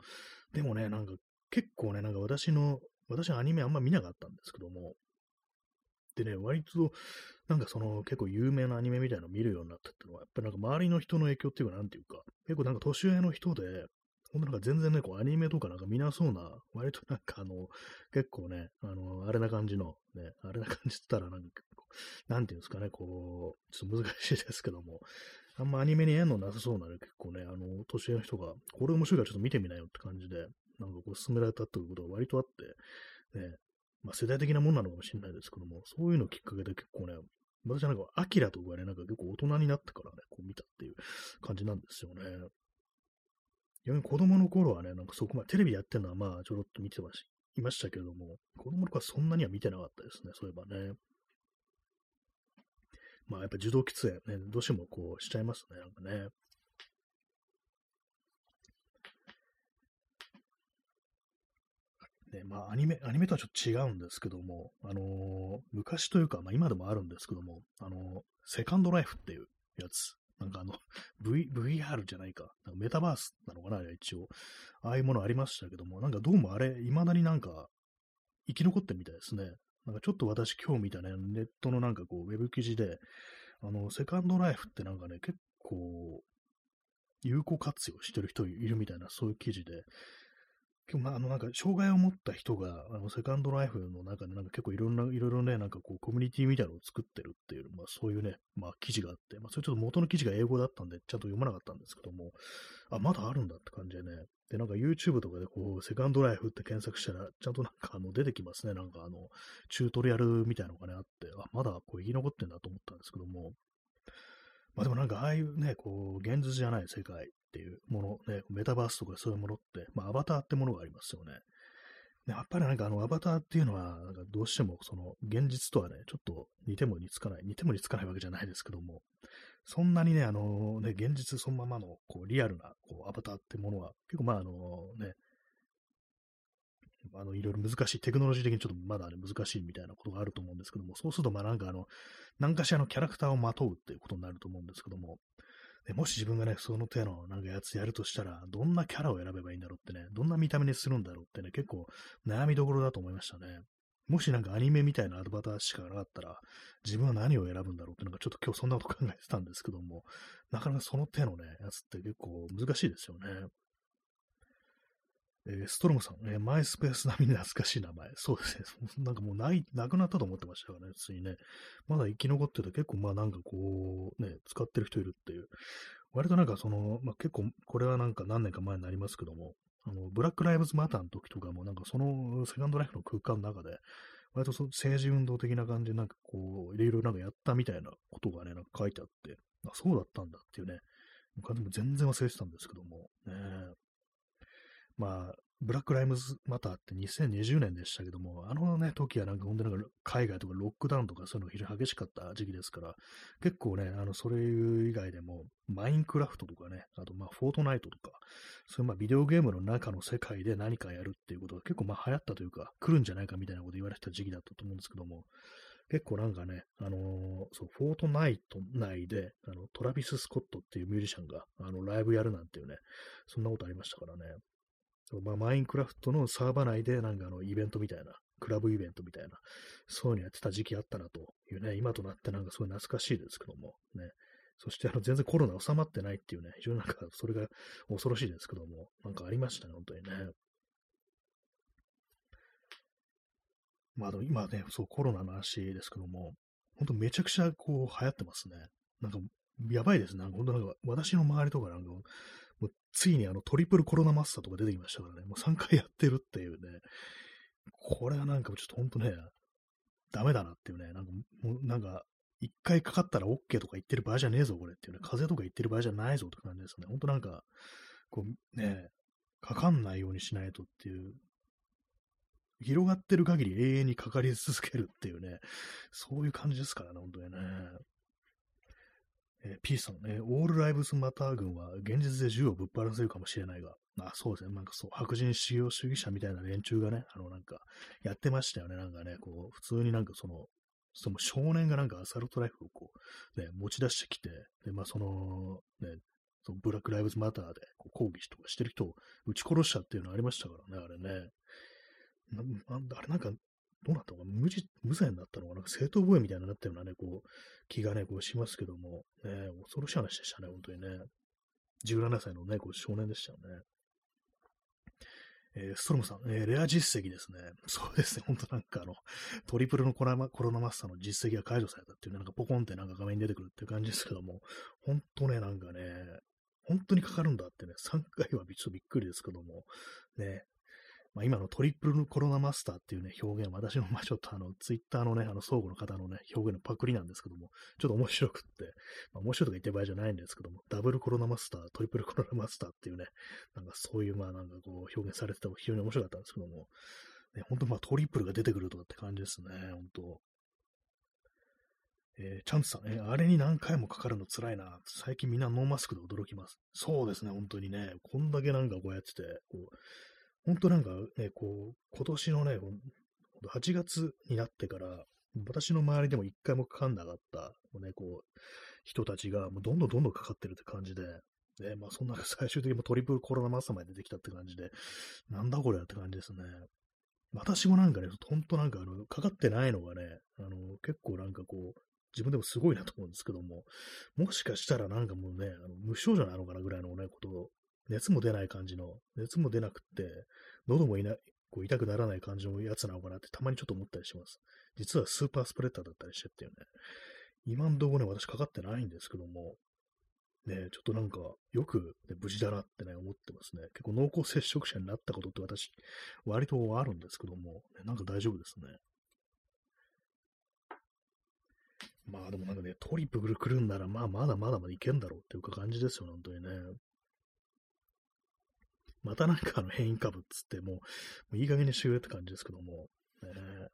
でもね、なんか結構ね、なんか私の、私はアニメあんま見なかったんですけども、でね、割と、なんかその結構有名なアニメみたいなのを見るようになったっていうのは、やっぱりなんか周りの人の影響っていうか、なんていうか、結構なんか年上の人で、ほんとなんか全然ね、こうアニメとかなんか見なそうな、割となんかあの、結構ね、あの、あれな感じの、ね、あれな感じって言ったらなんか、なんていうんですかね、こう、ちょっと難しいですけども、あんまアニメに縁のなさそうなね、結構ね、あの、年上の人が、これ面白いからちょっと見てみなよって感じで、なんかこう勧められたということが割とあって、ね、まあ世代的なもんなのかもしれないですけども、そういうのきっかけで結構ね、私はなんか、アキラとかね、なんか結構大人になってからね、こう見たっていう感じなんですよね。逆に子供の頃はね、なんかそこまでテレビやってるのはまあちょろっと見てましいましたけれども、子供の頃はそんなには見てなかったですね、そういえばね。まあやっぱ受動喫煙ね、どうしてもこうしちゃいますね、なんかね。ね、まあ、アニメ、アニメとはちょっと違うんですけども、あのー、昔というか、まあ、今でもあるんですけども、あのー、セカンドライフっていうやつ。なんかあの、v、VR じゃないか。なんかメタバースなのかな一応。ああいうものありましたけども、なんかどうもあれ、未だになんか、生き残ってるみたいですね。なんかちょっと私今日見たね、ネットのなんかこう、ウェブ記事で、あの、セカンドライフってなんかね、結構、有効活用してる人いるみたいな、そういう記事で、今日、あの、なんか、障害を持った人が、あの、セカンドライフの中で、なんか結構いろんな、いろいろね、なんかこう、コミュニティみたいなのを作ってるっていう、まあ、そういうね、まあ、記事があって、まあ、それちょっと元の記事が英語だったんで、ちゃんと読まなかったんですけども、あ、まだあるんだって感じでね、で、なんか YouTube とかでこう、セカンドライフって検索したら、ちゃんとなんかあの、出てきますね。なんかあの、チュートリアルみたいなのがね、あって、あ、まだこう、生き残ってんだと思ったんですけども、まあでもなんかああいうね、こう、現実じゃない世界っていうもの、ね、メタバースとかそういうものって、まあアバターってものがありますよね。やっぱりなんかあのアバターっていうのは、なんかどうしてもその現実とはね、ちょっと似ても似つかない、似ても似つかないわけじゃないですけども、そんなにね、あのね、現実そのままのこうリアルなこうアバターってものは、結構まああのね、あの、いろいろ難しい、テクノロジー的にちょっとまだね、難しいみたいなことがあると思うんですけども、そうすると、まあなんかあの、何かしらのキャラクターをまとうっていうことになると思うんですけども、でもし自分がね、その手のなんかやつやるとしたら、どんなキャラを選べばいいんだろうってね、どんな見た目にするんだろうってね、結構悩みどころだと思いましたね。もしなんかアニメみたいなアドバターしかなかったら、自分は何を選ぶんだろうってなんかちょっと今日そんなこと考えてたんですけども、なかなかその手のね、やつって結構難しいですよね。えー、ストロムさん、えー、マイスペース並みに懐かしい名前。そうですね。なんかもうない、なくなったと思ってましたからね、普通にね。まだ生き残ってて結構まあなんかこう、ね、使ってる人いるっていう。割となんかその、まあ結構、これはなんか何年か前になりますけども、あの、ブラックライブズマターの時とかもなんかそのセカンドライフの空間の中で、割とそ政治運動的な感じでなんかこう、いろいろなんかやったみたいなことがね、なんか書いてあって、あ、そうだったんだっていうね、でも全然忘れてたんですけども、ね、まあ、ブラックライムズマターって2020年でしたけども、あのね、時はなんか本当なんか海外とかロックダウンとかそういうの非常に激しかった時期ですから、結構ね、あの、それ以外でも、マインクラフトとかね、あとまあ、フォートナイトとか、そういうまあ、ビデオゲームの中の世界で何かやるっていうことが結構まあ、流行ったというか、来るんじゃないかみたいなこと言われてた時期だったと思うんですけども、結構なんかね、あのー、そう、フォートナイト内で、あの、トラビス・スコットっていうミュージシャンが、あの、ライブやるなんていうね、そんなことありましたからね。そうまあ、マインクラフトのサーバー内でなんかあのイベントみたいな、クラブイベントみたいな、そういうのやってた時期あったなというね、今となってなんかすごい懐かしいですけども、ね。そしてあの全然コロナ収まってないっていうね、非常になんかそれが恐ろしいですけども、なんかありましたね、本当にね。まあでも今ね、そうコロナの話ですけども、本当めちゃくちゃこう流行ってますね。なんかやばいですね。なんか本当なんか、私の周りとかなんか、ついにあのトリプルコロナマスターとか出てきましたからね。もう3回やってるっていうね。これはなんかちょっと本当ね、ダメだなっていうね。なんか、もうなんか、一回かかったら OK とか言ってる場合じゃねえぞ、これっていうね。風邪とか言ってる場合じゃないぞって感じですね。ほんとなんか、こうね、かかんないようにしないとっていう、広がってる限り永遠にかかり続けるっていうね、そういう感じですからね、本当にね。えー、P さんね、オールライブズマター軍は現実で銃をぶっ放せるかもしれないが、あ、そうですね、なんかそう、白人主義主義者みたいな連中がね、あのなんか、やってましたよね、なんかね、こう、普通になんかその、その少年がなんかアサルトライフをこう、ね、持ち出してきて、で、まあその、ね、そのブラック・ライブズ・マターでこう抗議とかしてる人を撃ち殺したっていうのありましたからね、あれね。なあれなんか、どうなったのか無無罪になったのかな正当防衛みたいになったようなね、こう、気がね、こうしますけども、ね、恐ろしい話でしたね、本当にね。17歳のね、こう少年でしたよね。えー、ストロムさん、えー、レア実績ですね。そうですね、本当なんかあの、トリプルのコロナコロナマスターの実績が解除されたっていうね、なんかポコンってなんか画面に出てくるっていう感じですけども、本当ね、なんかね、本当にかかるんだってね、3回はちょっとびっくりですけども、ね、まあ、今のトリプルコロナマスターっていうね、表現は私の、まあ、ちょっとあの、ツイッターのね、あの、相互の方のね、表現のパクリなんですけども、ちょっと面白くって、まあ、面白いとか言ってる場合じゃないんですけども、ダブルコロナマスター、トリプルコロナマスターっていうね、なんかそういう、まあなんかこう、表現されてた非常に面白かったんですけども、ね、本当まあトリプルが出てくるとかって感じですね、本当えー、チャンツさん、えー、あれに何回もかかるの辛いな。最近みんなノーマスクで驚きます。そうですね、本当にね。こんだけなんかこうやってて、こう、本当なんかね、こう、今年のね、8月になってから、私の周りでも一回もかかんなかった、ね、こう、人たちが、もうどんどんどんどんかかってるって感じで、ね、まあそんな 最終的にトリプルコロナマスターまで出てきたって感じで、なんだこれって感じですね。私もなんかね、ほんとなんかあの、かかってないのがね、あの、結構なんかこう、自分でもすごいなと思うんですけども、もしかしたらなんかもうね、あの無症状なのかなぐらいのね、ことを熱も出ない感じの、熱も出なくって、喉もいなこう痛くならない感じのやつなのかなってたまにちょっと思ったりします。実はスーパースプレッダーだったりしてっていうね。今んとこね、私かかってないんですけども、ね、ちょっとなんか、よく、ね、無事だなってね、思ってますね。結構濃厚接触者になったことって私、割とあるんですけども、ね、なんか大丈夫ですね。まあでもなんかね、トリプル来るんなら、まあまだまだまだいけんだろうっていうか感じですよ、本当にね。またなんかあの変異株っつってもう、もういい加減にしようって感じですけども、ね、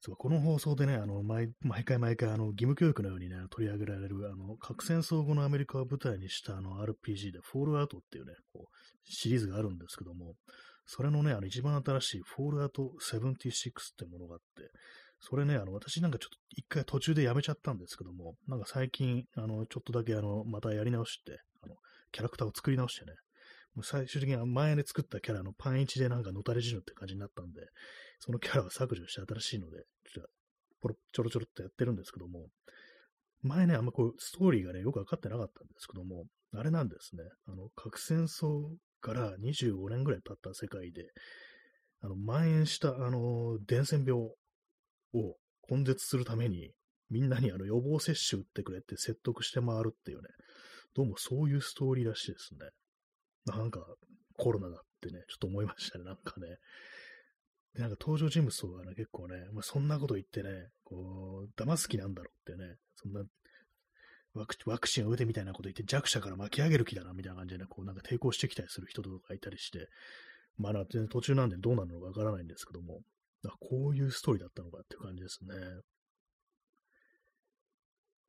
そうこの放送でね、あの毎毎回毎回あの義務教育のようにね、取り上げられるあの核戦争後のアメリカを舞台にしたあの RPG でフォールアウトっていうね、こうシリーズがあるんですけども、それのね、あの一番新しいフォールアウト76ってものがあって、それね、あの、私なんかちょっと一回途中でやめちゃったんですけども、なんか最近、あの、ちょっとだけあの、またやり直して、あの、キャラクターを作り直してね、もう最終的に前に作ったキャラのパン1でなんかのたれ死ぬって感じになったんで、そのキャラは削除して新しいので、ちょポロちょろちょろっとやってるんですけども、前ね、あんまこう、ストーリーがね、よくわかってなかったんですけども、あれなんですね、あの、核戦争から25年ぐらい経った世界で、あの、蔓延した、あの、伝染病を根絶するために、みんなにあの予防接種打ってくれって説得して回るっていうね、どうもそういうストーリーらしいですね。なんか、コロナだってね、ちょっと思いましたね、なんかね。で、なんか登場人物とかね、結構ね、まあ、そんなこと言ってね、こう、騙す気なんだろうってね、そんなワクワクチンを打てみたいなこと言って弱者から巻き上げる気だなみたいな感じでね、こうなんか抵抗してきたりする人とかいたりして、まあ、途中なんでどうなるのかわからないんですけども、あこういうストーリーだったのかっていう感じですね。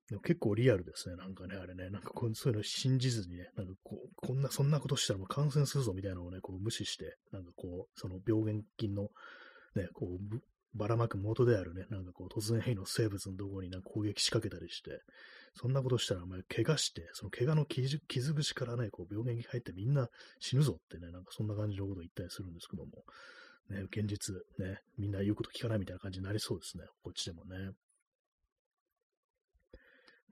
でも結構リアルですね。なんかね、あれね、なんかこうそういうの信じずにね、なんかこう、こんな、そんなことしたらもう感染するぞみたいなのをね、こう無視して、なんかこう、その病原菌のね、こう、ばらまく元であるね、なんかこう、突然変異の生物のところになんか攻撃仕掛けたりして、そんなことしたら、お前、怪我して、その怪我の傷傷口からね、こう、病原菌入ってみんな死ぬぞってね、なんかそんな感じのことを言ったりするんですけども、ね、現実、ね、みんな言うこと聞かないみたいな感じになりそうですね、こっちでもね。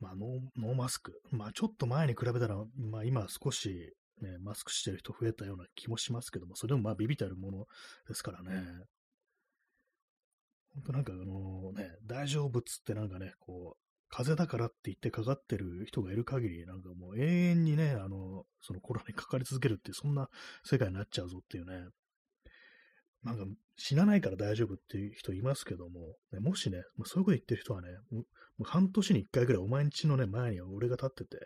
まあノー、マスク。まあ、ちょっと前に比べたら、まあ、今少し、ね、マスクしてる人増えたような気もしますけども、それでもまあ、ビビたるものですからね。本当なんかあのね、大丈夫っつってなんかね、こう、風邪だからって言ってかかってる人がいる限り、なんかもう永遠にね、あの、そのコロナにかかり続けるってそんな世界になっちゃうぞっていうね。なんか死なないから大丈夫っていう人いますけども、ね、もしね、そういうこと言ってる人はね、もう半年に一回ぐらいお前んちのね、前に俺が立ってて、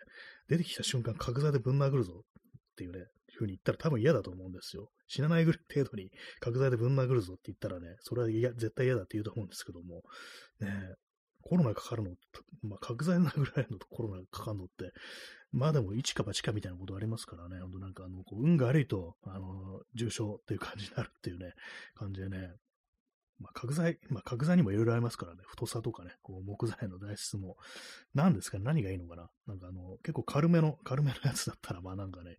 出てきた瞬間、角材でぶん殴るぞっていうね、ふうに言ったら多分嫌だと思うんですよ。死なないぐらい程度に角材でぶん殴るぞって言ったらね、それは嫌絶対嫌だって言うと思うんですけども、ね、コロナかかるの、まあ、角材なぐらいのとコロナかかるのって、まあでも一か八かみたいなことありますからね、ほんとなんかあの、運が悪いと、あの、重症っていう感じになるっていうね、感じでね、まあ、角材、まあ、角材にもいろいろありますからね、太さとかね、こう木材の材質も、何ですかね、何がいいのかな。なんかあの、結構軽めの、軽めのやつだったら、まあなんかね、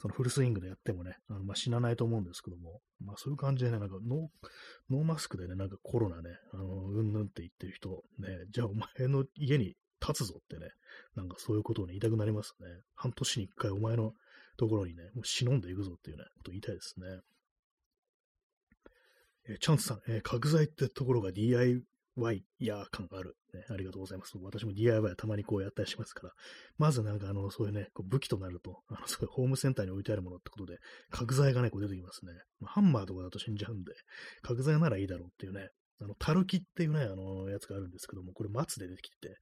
そのフルスイングでやってもね、あのまあ死なないと思うんですけども、まあそういう感じでね、なんかノー、ノーマスクでね、なんかコロナね、あの、うんぬんって言ってる人、ね、じゃあお前の家に立つぞってね、なんかそういうことをね、言いたくなりますね。半年に一回お前のところにね、もう忍んでいくぞっていうね、こと言いたいですね。えー、チャンスさん、えー、角材ってところが DIY や感がある、ね。ありがとうございます。私も DIY はたまにこうやったりしますから、まずなんかあの、そういうね、こう武器となると、あの、そういホームセンターに置いてあるものってことで、角材がね、こう出てきますね。まあ、ハンマーとかだと死んじゃうんで、角材ならいいだろうっていうね、あの、タルキっていうね、あの、やつがあるんですけども、これ松で出てきてて、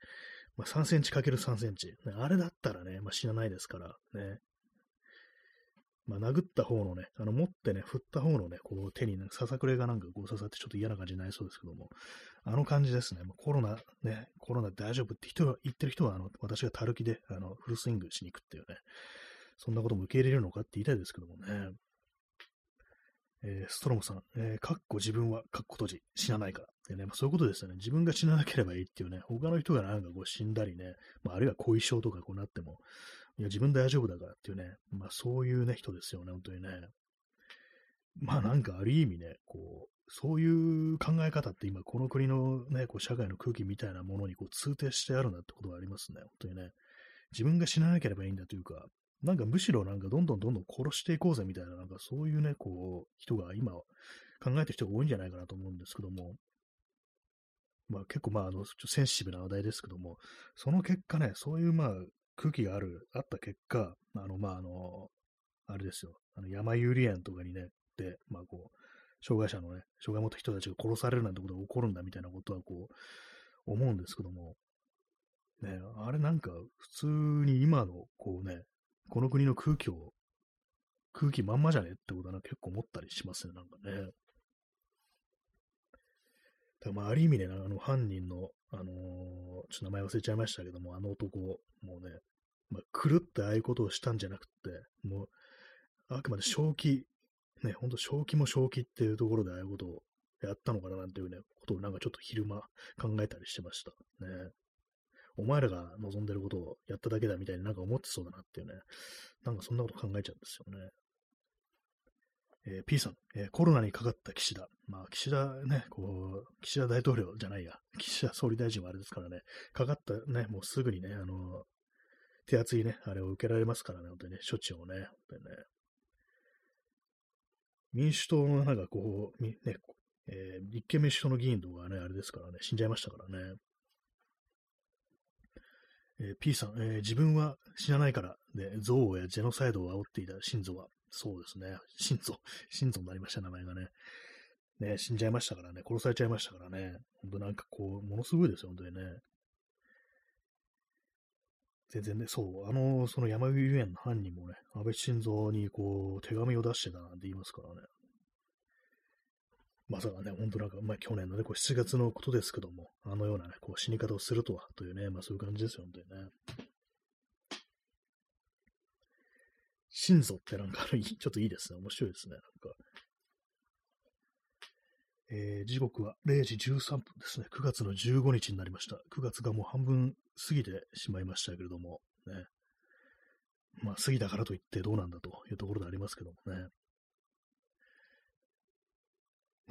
まあ、3センチ ×3 センチ。あれだったらね、まあ、死なないですから、ね。まあ、殴った方のね、あの、持ってね、振った方のね、こう、手に、ね、ささくれがなんかこう刺さってちょっと嫌な感じになりそうですけども、あの感じですね。もうコロナ、ね、コロナ大丈夫って人が言ってる人は、あの、私がたるきで、あの、フルスイングしに行くっていうね、そんなことも受け入れるのかって言いたいですけどもね。えー、ストロムさん、えー、かっこ自分はかっこ閉じ、死なないから。でね、まあ、そういうことですよね。自分が死ななければいいっていうね、他の人がなんかこう死んだりね、まあ、あるいは後遺症とかこうなっても、いや、自分大丈夫だからっていうね、まあそういうね、人ですよね、本当にね。まあなんかある意味ね、こう、そういう考え方って今この国のね、こう社会の空気みたいなものにこう通底してあるなってことがありますね、本当にね。自分が死ななければいいんだというか、なんかむしろなんかどんどんどんどん殺していこうぜみたいな、なんかそういうね、こう、人が今考えてる人が多いんじゃないかなと思うんですけども、まあ結構まああの、センシティブな話題ですけども、その結果ね、そういうまあ空気がある、あった結果、あの、まあ、あの、あれですよ、あの、山有利園とかにね、で、まあ、こう、障害者のね、障害を持った人たちが殺されるなんてことが起こるんだみたいなことは、こう、思うんですけども、ね、あれなんか、普通に今の、こうね、この国の空気を、空気まんまじゃねってことは結構思ったりしますね、なんかね。だまあ、ある意味ね、あの、犯人の、あのー、ちょっと名前忘れちゃいましたけども、あの男、もうね、まあ、狂ってああいうことをしたんじゃなくて、もう、あくまで正気、ね、ほんと正気も正気っていうところでああいうことをやったのかななんていうね、ことをなんかちょっと昼間考えたりしてました。ね。お前らが望んでることをやっただけだみたいになんか思ってそうだなっていうね、なんかそんなこと考えちゃうんですよね。えー、P さん、えー、コロナにかかった岸田。まあ、岸田ね、こう、岸田大統領じゃないや、岸田総理大臣はあれですからね、かかったね、もうすぐにね、あの、手厚いね、あれを受けられますからね、本当にね、処置をね、本当にね。民主党のなんかこう、ね、えー、立憲民主党の議員とかね、あれですからね、死んじゃいましたからね。えー、P さん、えー、自分は死なないから、で、憎悪やジェノサイドを煽っていた心臓は、そうですね。心臓、心臓になりました、名前がね。ね、死んじゃいましたからね、殺されちゃいましたからね。ほんとなんかこう、ものすごいですよ、本当にね。全然ね、そう、あの、その山口遊園の犯人もね、安倍晋三にこう、手紙を出してたなんて言いますからね。まさかね、本当なんか、まあ去年のね、こう7月のことですけども、あのようなね、こう死に方をするとは、というね、まあそういう感じですよ、本当にね。心臓ってなんか、ちょっといいですね。面白いですね。なんか。えー、時刻は0時13分ですね。9月の15日になりました。9月がもう半分過ぎてしまいましたけれども、ね。まあ、過ぎたからといってどうなんだというところでありますけどもね。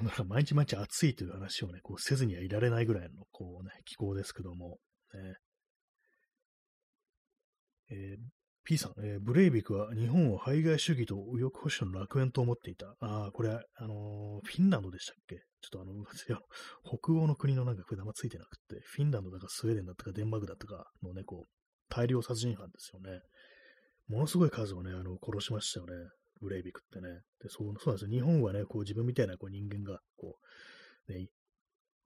だから毎日毎日暑いという話をね、こうせずにはいられないぐらいの、こうね、気候ですけども、ね。えー、P さん、えー、ブレイビクは日本を排外主義と右翼保守の楽園と思っていた。ああ、これ、あのー、フィンランドでしたっけ？ちょっとあの、北欧の国のなんか札がついてなくて、フィンランドだかスウェーデンだったかデンマークだったかのね、こう、大量殺人犯ですよね。ものすごい数をね、あの、殺しましたよね。ブレイビクってね。で、そう、そうなんですよ。日本はね、こう自分みたいなこう人間が、こう、ね、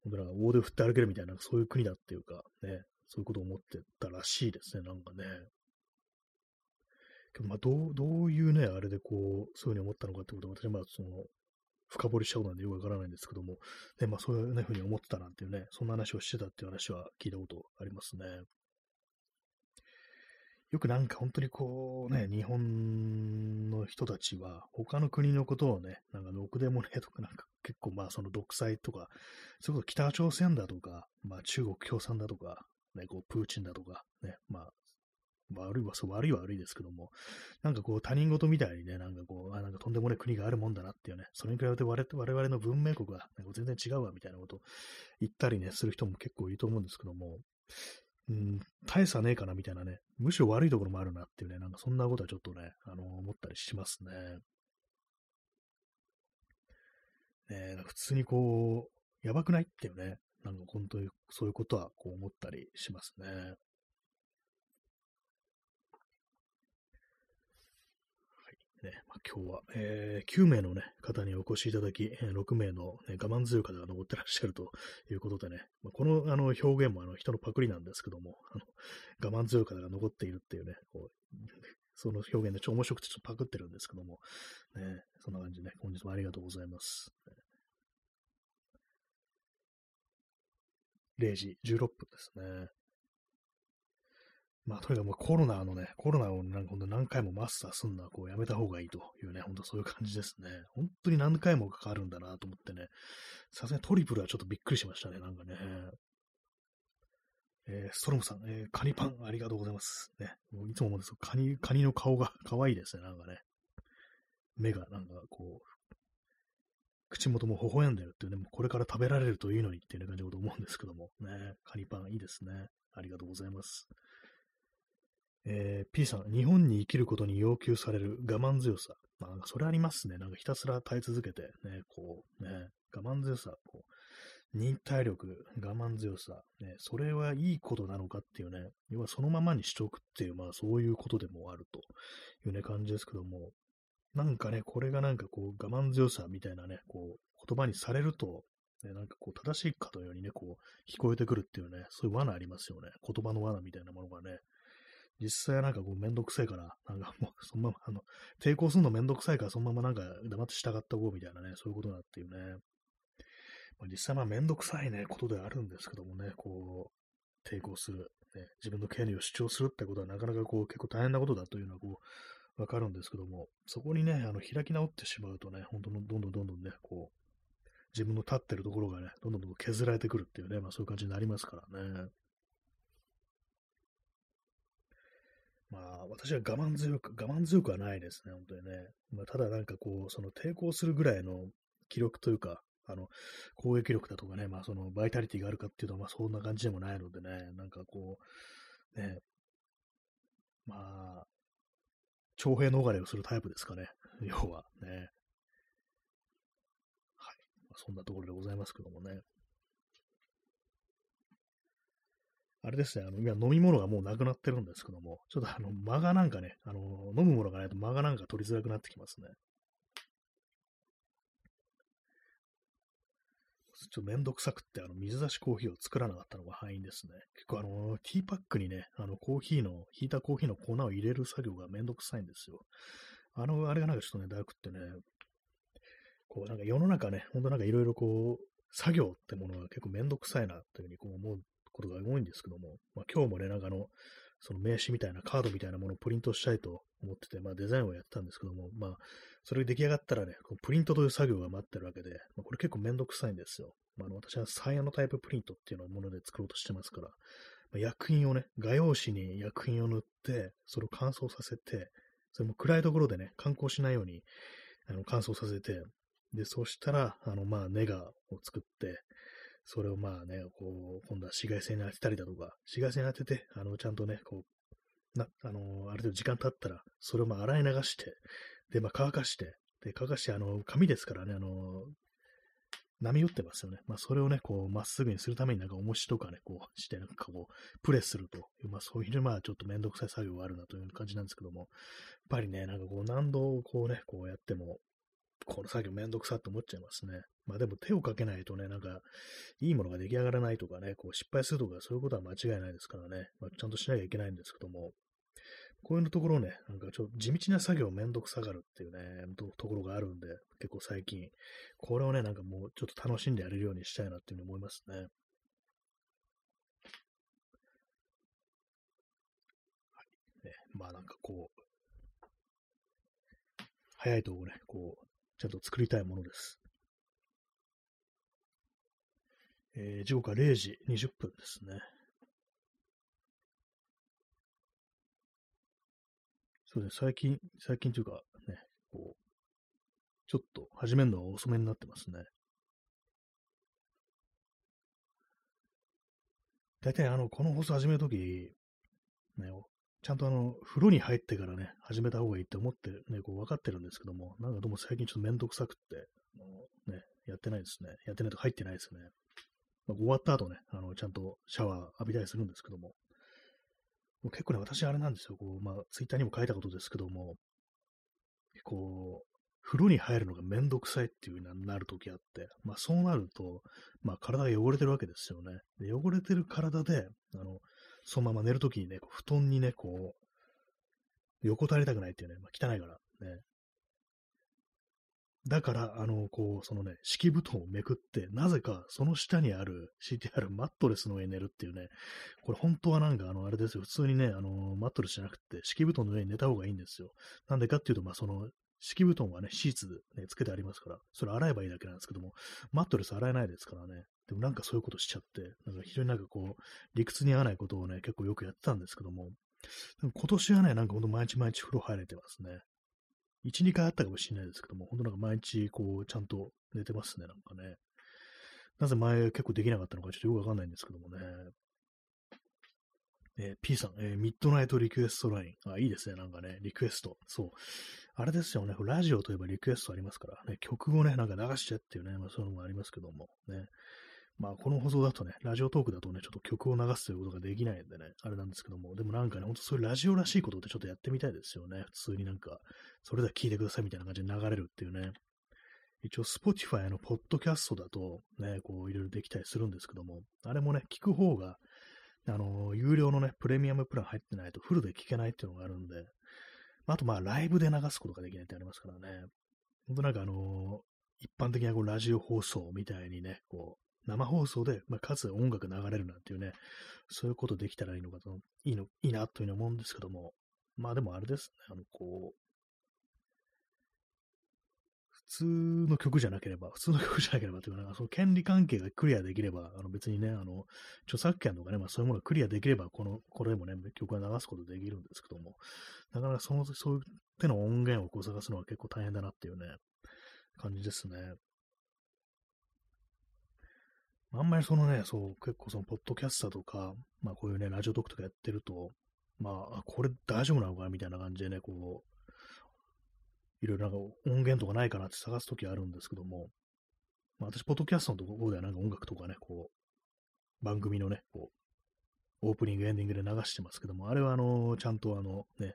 本当なんか大手振って歩けるみたいな、そういう国だっていうか、ね、そういうことを思ってたらしいですね、なんかね。まあ、どう、どういうね、あれでこう、そういうふうに思ったのかってことは、私はまあ、その、深掘りしたことなんでよくわからないんですけども、ね、まあ、そういうふうに思ってたなんていうね、そんな話をしてたっていう話は聞いたことありますね。よくなんか本当にこうね、日本の人たちは他の国のことをね、なんかろくでもねとか なんか結構まあその独裁とか、それこそ北朝鮮だとか、まあ中国共産だとか、ね、こうプーチンだとか、ね、まあ悪いはそう悪いは悪いですけども、なんかこう他人事みたいにね、なんかこう、あなんかとんでもない国があるもんだなっていうね、それに比べて我々の文明国が、ね、全然違うわみたいなことを言ったりね、する人も結構いると思うんですけども、うん、大差ねえかなみたいなね、むしろ悪いところもあるなっていうね、なんかそんなことはちょっとね、あの、思ったりしますね。ね普通にこう、やばくないっていうね、なんか本当にそういうことはこう思ったりしますね。ね、まあ、今日は、えー、9名の、ね、方にお越しいただき、え、6名の、ね、我慢強い方が残ってらっしゃるということでね、まあ、このあの表現もあの人のパクリなんですけども、あの我慢強い方が残っているっていうね、こうその表現でちょ面白くてちょっとパクってるんですけども、ね、そんな感じでね、本日もありがとうございます。0時16分ですね。まあ、とにかくコロナのね、コロナをなんか本当何回もマスターすんのはこうやめた方がいいというね、本当そういう感じですね。本当に何回もかかるんだなと思ってね、さすがにトリプルはちょっとびっくりしましたね、なんかね。えー、ストロムさん、えー、カニパンありがとうございます。ね、もういつも思うんですけど、カニ、カニの顔が 可愛いですね、なんかね。目がなんかこう、口元も微笑んでるっていうね、もうこれから食べられるといいのにっていう感じのこと思うんですけども、ね、カニパンいいですね。ありがとうございます。えー、P さん、日本に生きることに要求される我慢強さ。まあ、それありますね。なんかひたすら耐え続けて、ね、こう、ね、我慢強さ、こう、忍耐力、我慢強さ、ね、それはいいことなのかっていうね、要はそのままにしとくっていう、まあそういうことでもあるというね、感じですけども、なんかね、これがなんかこう、我慢強さみたいなね、こう、言葉にされると、ね、なんかこう、正しいかのようにね、こう、聞こえてくるっていうね、そういう罠ありますよね。言葉の罠みたいなものがね、実際はなんかこうめんどくさいから、なんかもうそのまま、あの、抵抗するのめんどくさいからそのままなんか黙って従っておこうみたいなね、そういうことだっていうね。まあ、実際まあめんどくさいね、ことではあるんですけどもね、こう、抵抗する、ね、自分の権利を主張するってことはなかなかこう結構大変なことだというのはこう、わかるんですけども、そこにね、あの、開き直ってしまうとね、本当のどんどんどんどんね、こう、自分の立ってるところがね、どんどんどん削られてくるっていうね、まあそういう感じになりますからね。まあ、私は我慢強く、我慢強くはないですね、本当にね。まあ、ただなんかこう、その抵抗するぐらいの気力というか、あの、攻撃力だとかね、まあ、その、バイタリティがあるかっていうと、まあ、そんな感じでもないのでね、なんかこう、ね、まあ、徴兵逃れをするタイプですかね、要はね。はい。まあ、そんなところでございますけどもね。あれですね、あの、今飲み物がもうなくなってるんですけども、ちょっとあの、間がなんかね、あの、飲むものがないと間がなんか取りづらくなってきますね。ちょっとめんどくさくって、あの、水出しコーヒーを作らなかったのが敗因ですね。結構あの、ティーパックにね、あの、コーヒーの、ひいたコーヒーの粉を入れる作業がめんどくさいんですよ。あの、あれがなんかちょっとね、だくってね、こう、なんか世の中ね、ほんとなんかいろいろこう、作業ってものが結構めんどくさいなというふうにこう思うことが多いんですけども、まあ、今日もね、なんかの、その名刺みたいなカードみたいなものをプリントしたいと思ってて、まあデザインをやってたんですけども、まあ、それが出来上がったらね、このプリントという作業が待ってるわけで、まあ、これ結構めんどくさいんですよ。まあ、あの私はサイヤのタイププリントっていうのをもので作ろうとしてますから、まあ、薬品をね、画用紙に薬品を塗って、それを乾燥させて、それも暗いところでね、観光しないようにあの乾燥させて、で、そしたら、あの、まあ、ネガを作って、それをまあね、こう、今度は紫外線に当てたりだとか、紫外線に当てて、あの、ちゃんとね、こう、な、あのある程度時間経ったら、それをまあ洗い流して、で、まあ乾かして、で、乾かして、あの、紙ですからね、あの波打ってますよね。まあ、それをね、こう、まっすぐにするためになんか重しとかね、こうして、なんかこう、プレスするという、まあ、そういう、まあ、ちょっとめんどくさい作業があるなという感じなんですけども、やっぱりね、なんかこう、何度こうね、こうやっても、この作業めんどくさって思っちゃいますね。まあでも手をかけないとね、なんか、いいものが出来上がらないとかね、こう失敗するとかそういうことは間違いないですからね、まあ、ちゃんとしなきゃいけないんですけども、こういうところね、なんかちょっと地道な作業めんどくさがるっていうね、とところがあるんで、結構最近、これをね、なんかもうちょっと楽しんでやれるようにしたいなっていうふうに思いますね。はい。ね、まあなんかこう、早いとこね、こう、ちゃんと作りたいものです。えー時刻は0時20分ですね。そうですね、最近、最近というかね、こう、ちょっと始めるのが遅めになってますね。大体あの、この放送始めるとき、ね、ちゃんとあの、風呂に入ってからね、始めた方がいいって思ってね、こう分かってるんですけども、なんかどうも最近ちょっとめんどくさくって、あのね、やってないですね。やってないと入ってないですね。まあ終わった後ね、あの、ちゃんとシャワー浴びたりするんですけども、もう結構ね、私あれなんですよ、こう、まあ、ツイッターにも書いたことですけども、こう、風呂に入るのがめんどくさいっていう風になるときあって、まあそうなると、まあ体が汚れてるわけですよね。で汚れてる体で、あの、そのまま寝るときにね、布団にね、こう、横たわりたくないっていうね、まあ汚いから、ね。だから、あの、こう、そのね、敷布団をめくって、なぜかその下にある、敷いてあるマットレスの上に寝るっていうね、これ本当はなんか、あの、あれですよ、普通にね、あの、マットレスじゃなくて、敷布団の上に寝た方がいいんですよ。なんでかっていうと、まあ、その、敷布団はね、シーツ、ね、つけてありますから、それ洗えばいいだけなんですけども、マットレス洗えないですからね。でもなんかそういうことしちゃって、なんか非常になんかこう、理屈に合わないことをね、結構よくやってたんですけども、でも今年はね、なんかほんと毎日毎日風呂入れてますね。1、2回あったかもしれないですけども、ほんとなんか毎日こう、ちゃんと寝てますね、なんかね。なぜ前結構できなかったのかちょっとよくわかんないんですけどもね。えー P さん、えーミッドナイトリクエストライン。あ、いいですね、なんかね、リクエスト。そう。あれですよね、ラジオといえばリクエストありますから、ね、曲をね、なんか流しちゃっていうね、まあそういうのもありますけども、ね。まあこの放送だとね、ラジオトークだとね、ちょっと曲を流すということができないんでね、あれなんですけども、でもなんかね、ほんとそういうラジオらしいことってちょっとやってみたいですよね。普通になんか、それでは聞いてくださいみたいな感じで流れるっていうね。一応、Spotify のポッドキャストだとね、こういろいろできたりするんですけども、あれもね、聞く方が、あの、有料のね、プレミアムプラン入ってないとフルで聞けないっていうのがあるんで、あとまあ、ライブで流すことができないってありますからね。ほんとなんかあの一般的なこうラジオ放送みたいにね、こう、生放送で、まあ、かつ音楽流れるなんていうね、そういうことできたらいいのかと、いいの、いいなというふうに思うんですけども、まあでもあれですね、あの、こう、普通の曲じゃなければ、普通の曲じゃなければというか、なんかその権利関係がクリアできれば、あの別にね、あの、著作権とかね、まあそういうものがクリアできれば、この、これでもね、曲は流すことできるんですけども、なかなかその、そういう手の音源をこう探すのは結構大変だなっていうね、感じですね。あんまりそのね、そう、結構その、ポッドキャスターとか、まあこういうね、ラジオトークとかやってると、まあ、これ大丈夫なのかみたいな感じでね、こう、いろいろなんか音源とかないかなって探すときあるんですけども、まあ私、ポッドキャストのところではなんか音楽とかね、こう、番組のね、こう、オープニング、エンディングで流してますけども、あれはあの、ちゃんとあの、ね、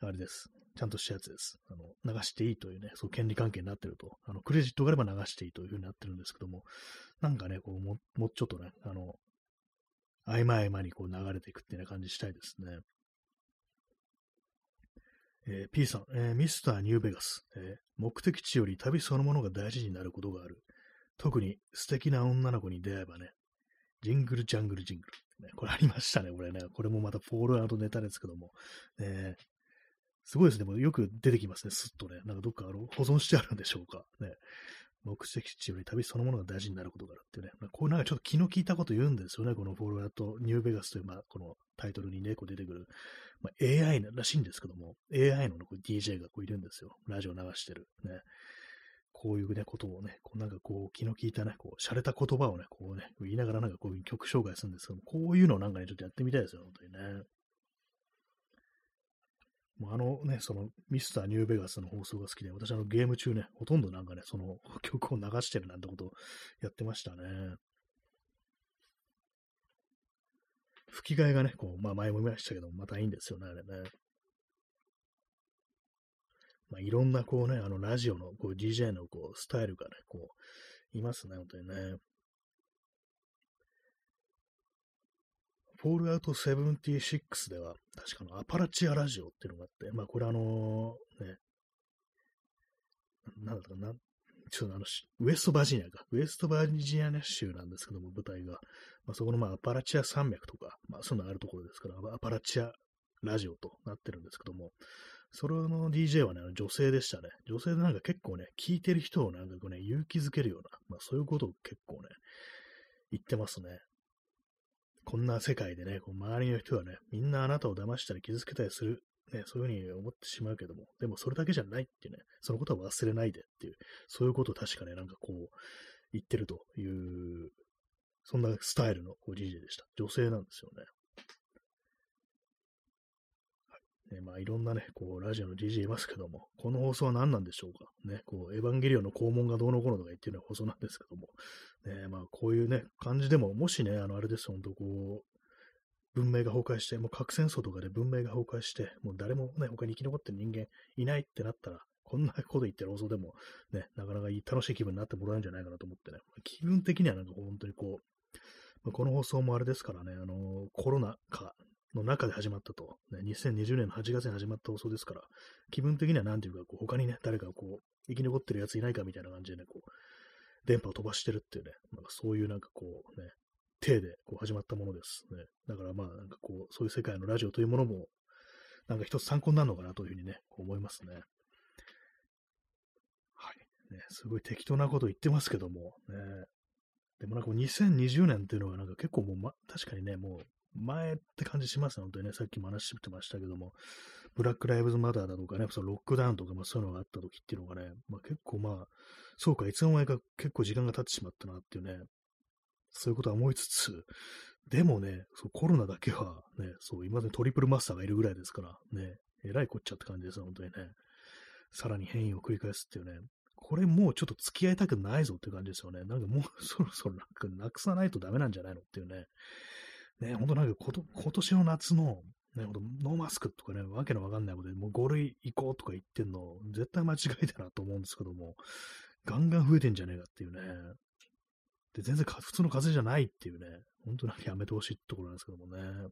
あれです。ちゃんとしたやつです。あの、流していいというね、そう権利関係になってると、あの、クレジットがあれば流していいというふうになってるんですけども、なんかね、こう、もうちょっとね、あの、合間合間にこう流れていくっていうような感じしたいですね。えー P さん、えーミスターニューベガス、えー目的地より旅そのものが大事になることがある。特に素敵な女の子に出会えばね、ジングルジャングルジングル。ね、これありましたね、これね。これもまたフォールアウトネタですけども。ね、すごいですね。もうよく出てきますね、スッとね。なんかどっかあの保存してあるんでしょうか。ね。目的地より旅そのものが大事になることがあるってね。まあこうなんかちょっと気の利いたこと言うんですよね。このフォールアウトニューベガスという、まあ、このタイトルにね、こう出てくる。まあ、AI らしいんですけども、AI の、ね、こう DJ がこういるんですよ。ラジオ流してる。ね。こういうね、ことをね、こうなんかこう、気の利いたね、こう、洒落た言葉をね、こうね、言いながらなんかこういう曲紹介するんですけども、こういうのをなんかね、ちょっとやってみたいですよ、本当にね。もうあのね、そのミスターニューベガスの放送が好きで、私あのゲーム中ね、ほとんどなんかね、その 曲を流してるなんてことをやってましたね。吹き替えがね、こう、まあ前も言いましたけど、またいいんですよね、あれね。まあいろんなこうね、あのラジオのこう DJ のこうスタイルがね、こう、いますね、本当にね。フォールアウト76では、確かのアパラチアラジオっていうのがあって、まあこれあのね、なんだったかな、ちょっとあの、ウエストバージニアか、ウエストバージニア州なんですけども、舞台が、まあそこのまあアパラチア山脈とか、まあそういうのあるところですから、アパラチアラジオとなってるんですけども、それの DJ はね、女性でしたね。女性でなんか結構ね、聞いてる人をなんかこうね、勇気づけるような、まあそういうことを結構ね、言ってますね。こんな世界でね、こう周りの人はね、みんなあなたを騙したり傷つけたりする、ね、そういうふうに思ってしまうけども、でもそれだけじゃないっていうね、そのことは忘れないでっていう、そういうことを確かね、なんかこう、言ってるという、そんなスタイルのおじいじでした。女性なんですよね。ね、まあいろんなね、こう、ラジオの DJ いますけども、この放送は何なんでしょうか？ね、こう、エヴァンゲリオンの肛門がどうのこうのとか言ってるような放送なんですけども、ね、まあこういうね、感じでも、もしね、あの、あれです、本当こう、文明が崩壊して、もう核戦争とかで文明が崩壊して、もう誰もね、他に生き残ってる人間いないってなったら、こんなこと言ってる放送でも、ね、なかなかいい楽しい気分になってもらえるんじゃないかなと思ってね、気分的にはなんか本当にこう、この放送もあれですからね、あの、コロナ禍の中で始まったと、ね、2020年の8月に始まった放送ですから、気分的には何ていうか、こう他にね、誰かこう、生き残ってるやついないかみたいな感じでね、こう、電波を飛ばしてるっていうね、なんかそういうなんかこうね、体でこう始まったものですね。だからまあなんかこう、そういう世界のラジオというものも、なんか一つ参考になるのかなというふうにね、思いますね。はい。ね、すごい適当なこと言ってますけども、ね、でもなんか2020年っていうのはなんか結構もう、ま、確かにね、もう前って感じしますね、本当にね。さっきも話してましたけども、ブラック・ライブズ・マターだとかね、そのロックダウンとか、まあ、そういうのがあった時っていうのがね、まあ、結構まあ、そうか、いつの間にか結構時間が経ってしまったなっていうね、そういうことは思いつつ、でもね、そうコロナだけはね、そう、今までトリプルマスターがいるぐらいですから、ね、えらいこっちゃって感じですよ、本当にね。さらに変異を繰り返すっていうね、これもうちょっと付き合いたくないぞって感じですよね。なんかもうそろそろなんかなくさないとダメなんじゃないのっていうね。ね、ほんとなんかこと、今年の夏の、ね、ほんノーマスクとかね、わけのわかんないことで、もう5類行こうとか言ってんの、絶対間違いだなと思うんですけども、ガンガン増えてんじゃねえかっていうね。で、全然普通の風邪じゃないっていうね、本当なんかやめてほしいところなんですけどもね。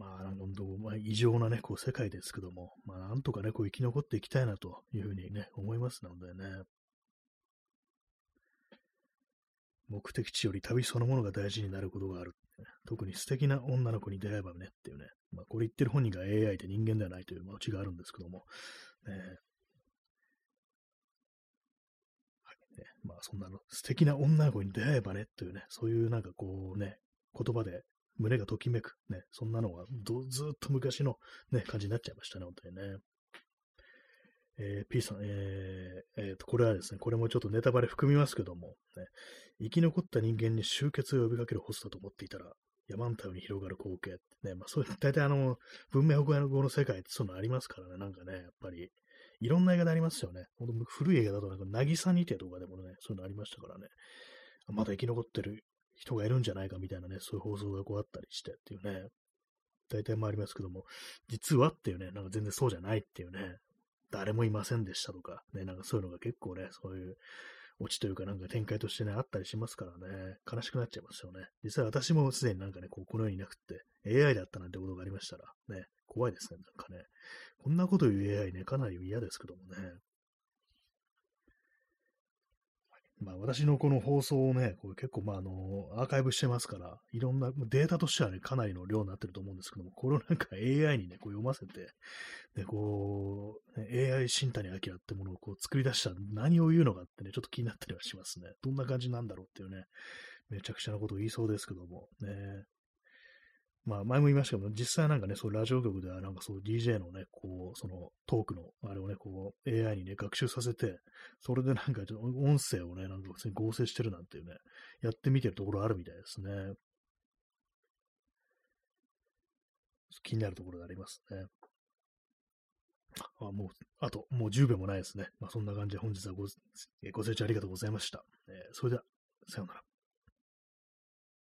まあ、なんか本当、まあ、異常なね、こう、世界ですけども、まあ、なんとかね、こう、生き残っていきたいなというふうにね、思いますのでね。目的地より旅そのものが大事になることがある。特に素敵な女の子に出会えばねっていうね。まあ、これ言ってる本人が AI で人間ではないという間違があるんですけども。ねはいね、まあ、そんなの素敵な女の子に出会えばねというね、そういうなんかこうね、言葉で胸がときめく、ね、そんなのはずっと昔のね、感じになっちゃいましたね、本当にね。えー、P さん、えー、えー、と、これはですね、これもちょっとネタバレ含みますけども、ね、生き残った人間に集結を呼びかけるホストだと思っていたら、山んたよに広がる光景ってね、まあそういう、大体あの、文明北語の世界ってそういうのありますからね、なんかね、やっぱり、いろんな映画でありますよね。ほんと古い映画だとなんか、渚にてとかでもね、そういうのありましたからね、まだ生き残ってる人がいるんじゃないかみたいなね、そういう放送がこうあったりしてっていうね、大体もありますけども、実はっていうね、なんか全然そうじゃないっていうね、誰もいませんでしたとか、ね、なんかそういうのが結構ね、そういうオチというかなんか展開としてね、あったりしますからね、悲しくなっちゃいますよね。実は私もすでになんかね、こうこの世にいなくって、AI だったなんてことがありましたら、ね、怖いですね、なんかね。こんなこと言う AI ね、かなり嫌ですけどもね。まあ私のこの放送をね、これ結構まああの、アーカイブしてますから、いろんな、データとしてはね、かなりの量になってると思うんですけども、これをなんか AI にね、こう読ませて、で、こう、ね、AI 新谷明ってものをこう作り出した何を言うのかってね、ちょっと気になったりはしますね。どんな感じなんだろうっていうね、めちゃくちゃなことを言いそうですけども、ね。まあ、前も言いましたけど、実際なんかね、そう、ラジオ局ではなんかそう、DJ のね、こう、その、トークの、あれをね、こう、AI にね、学習させて、それでなんか、音声をね、なんか合成してるなんていうね、やってみてるところあるみたいですね。気になるところがありますね。あ、もう、あと、もう10秒もないですね。まあ、そんな感じで本日はごご清聴ありがとうございました。えー、それでは、さようなら。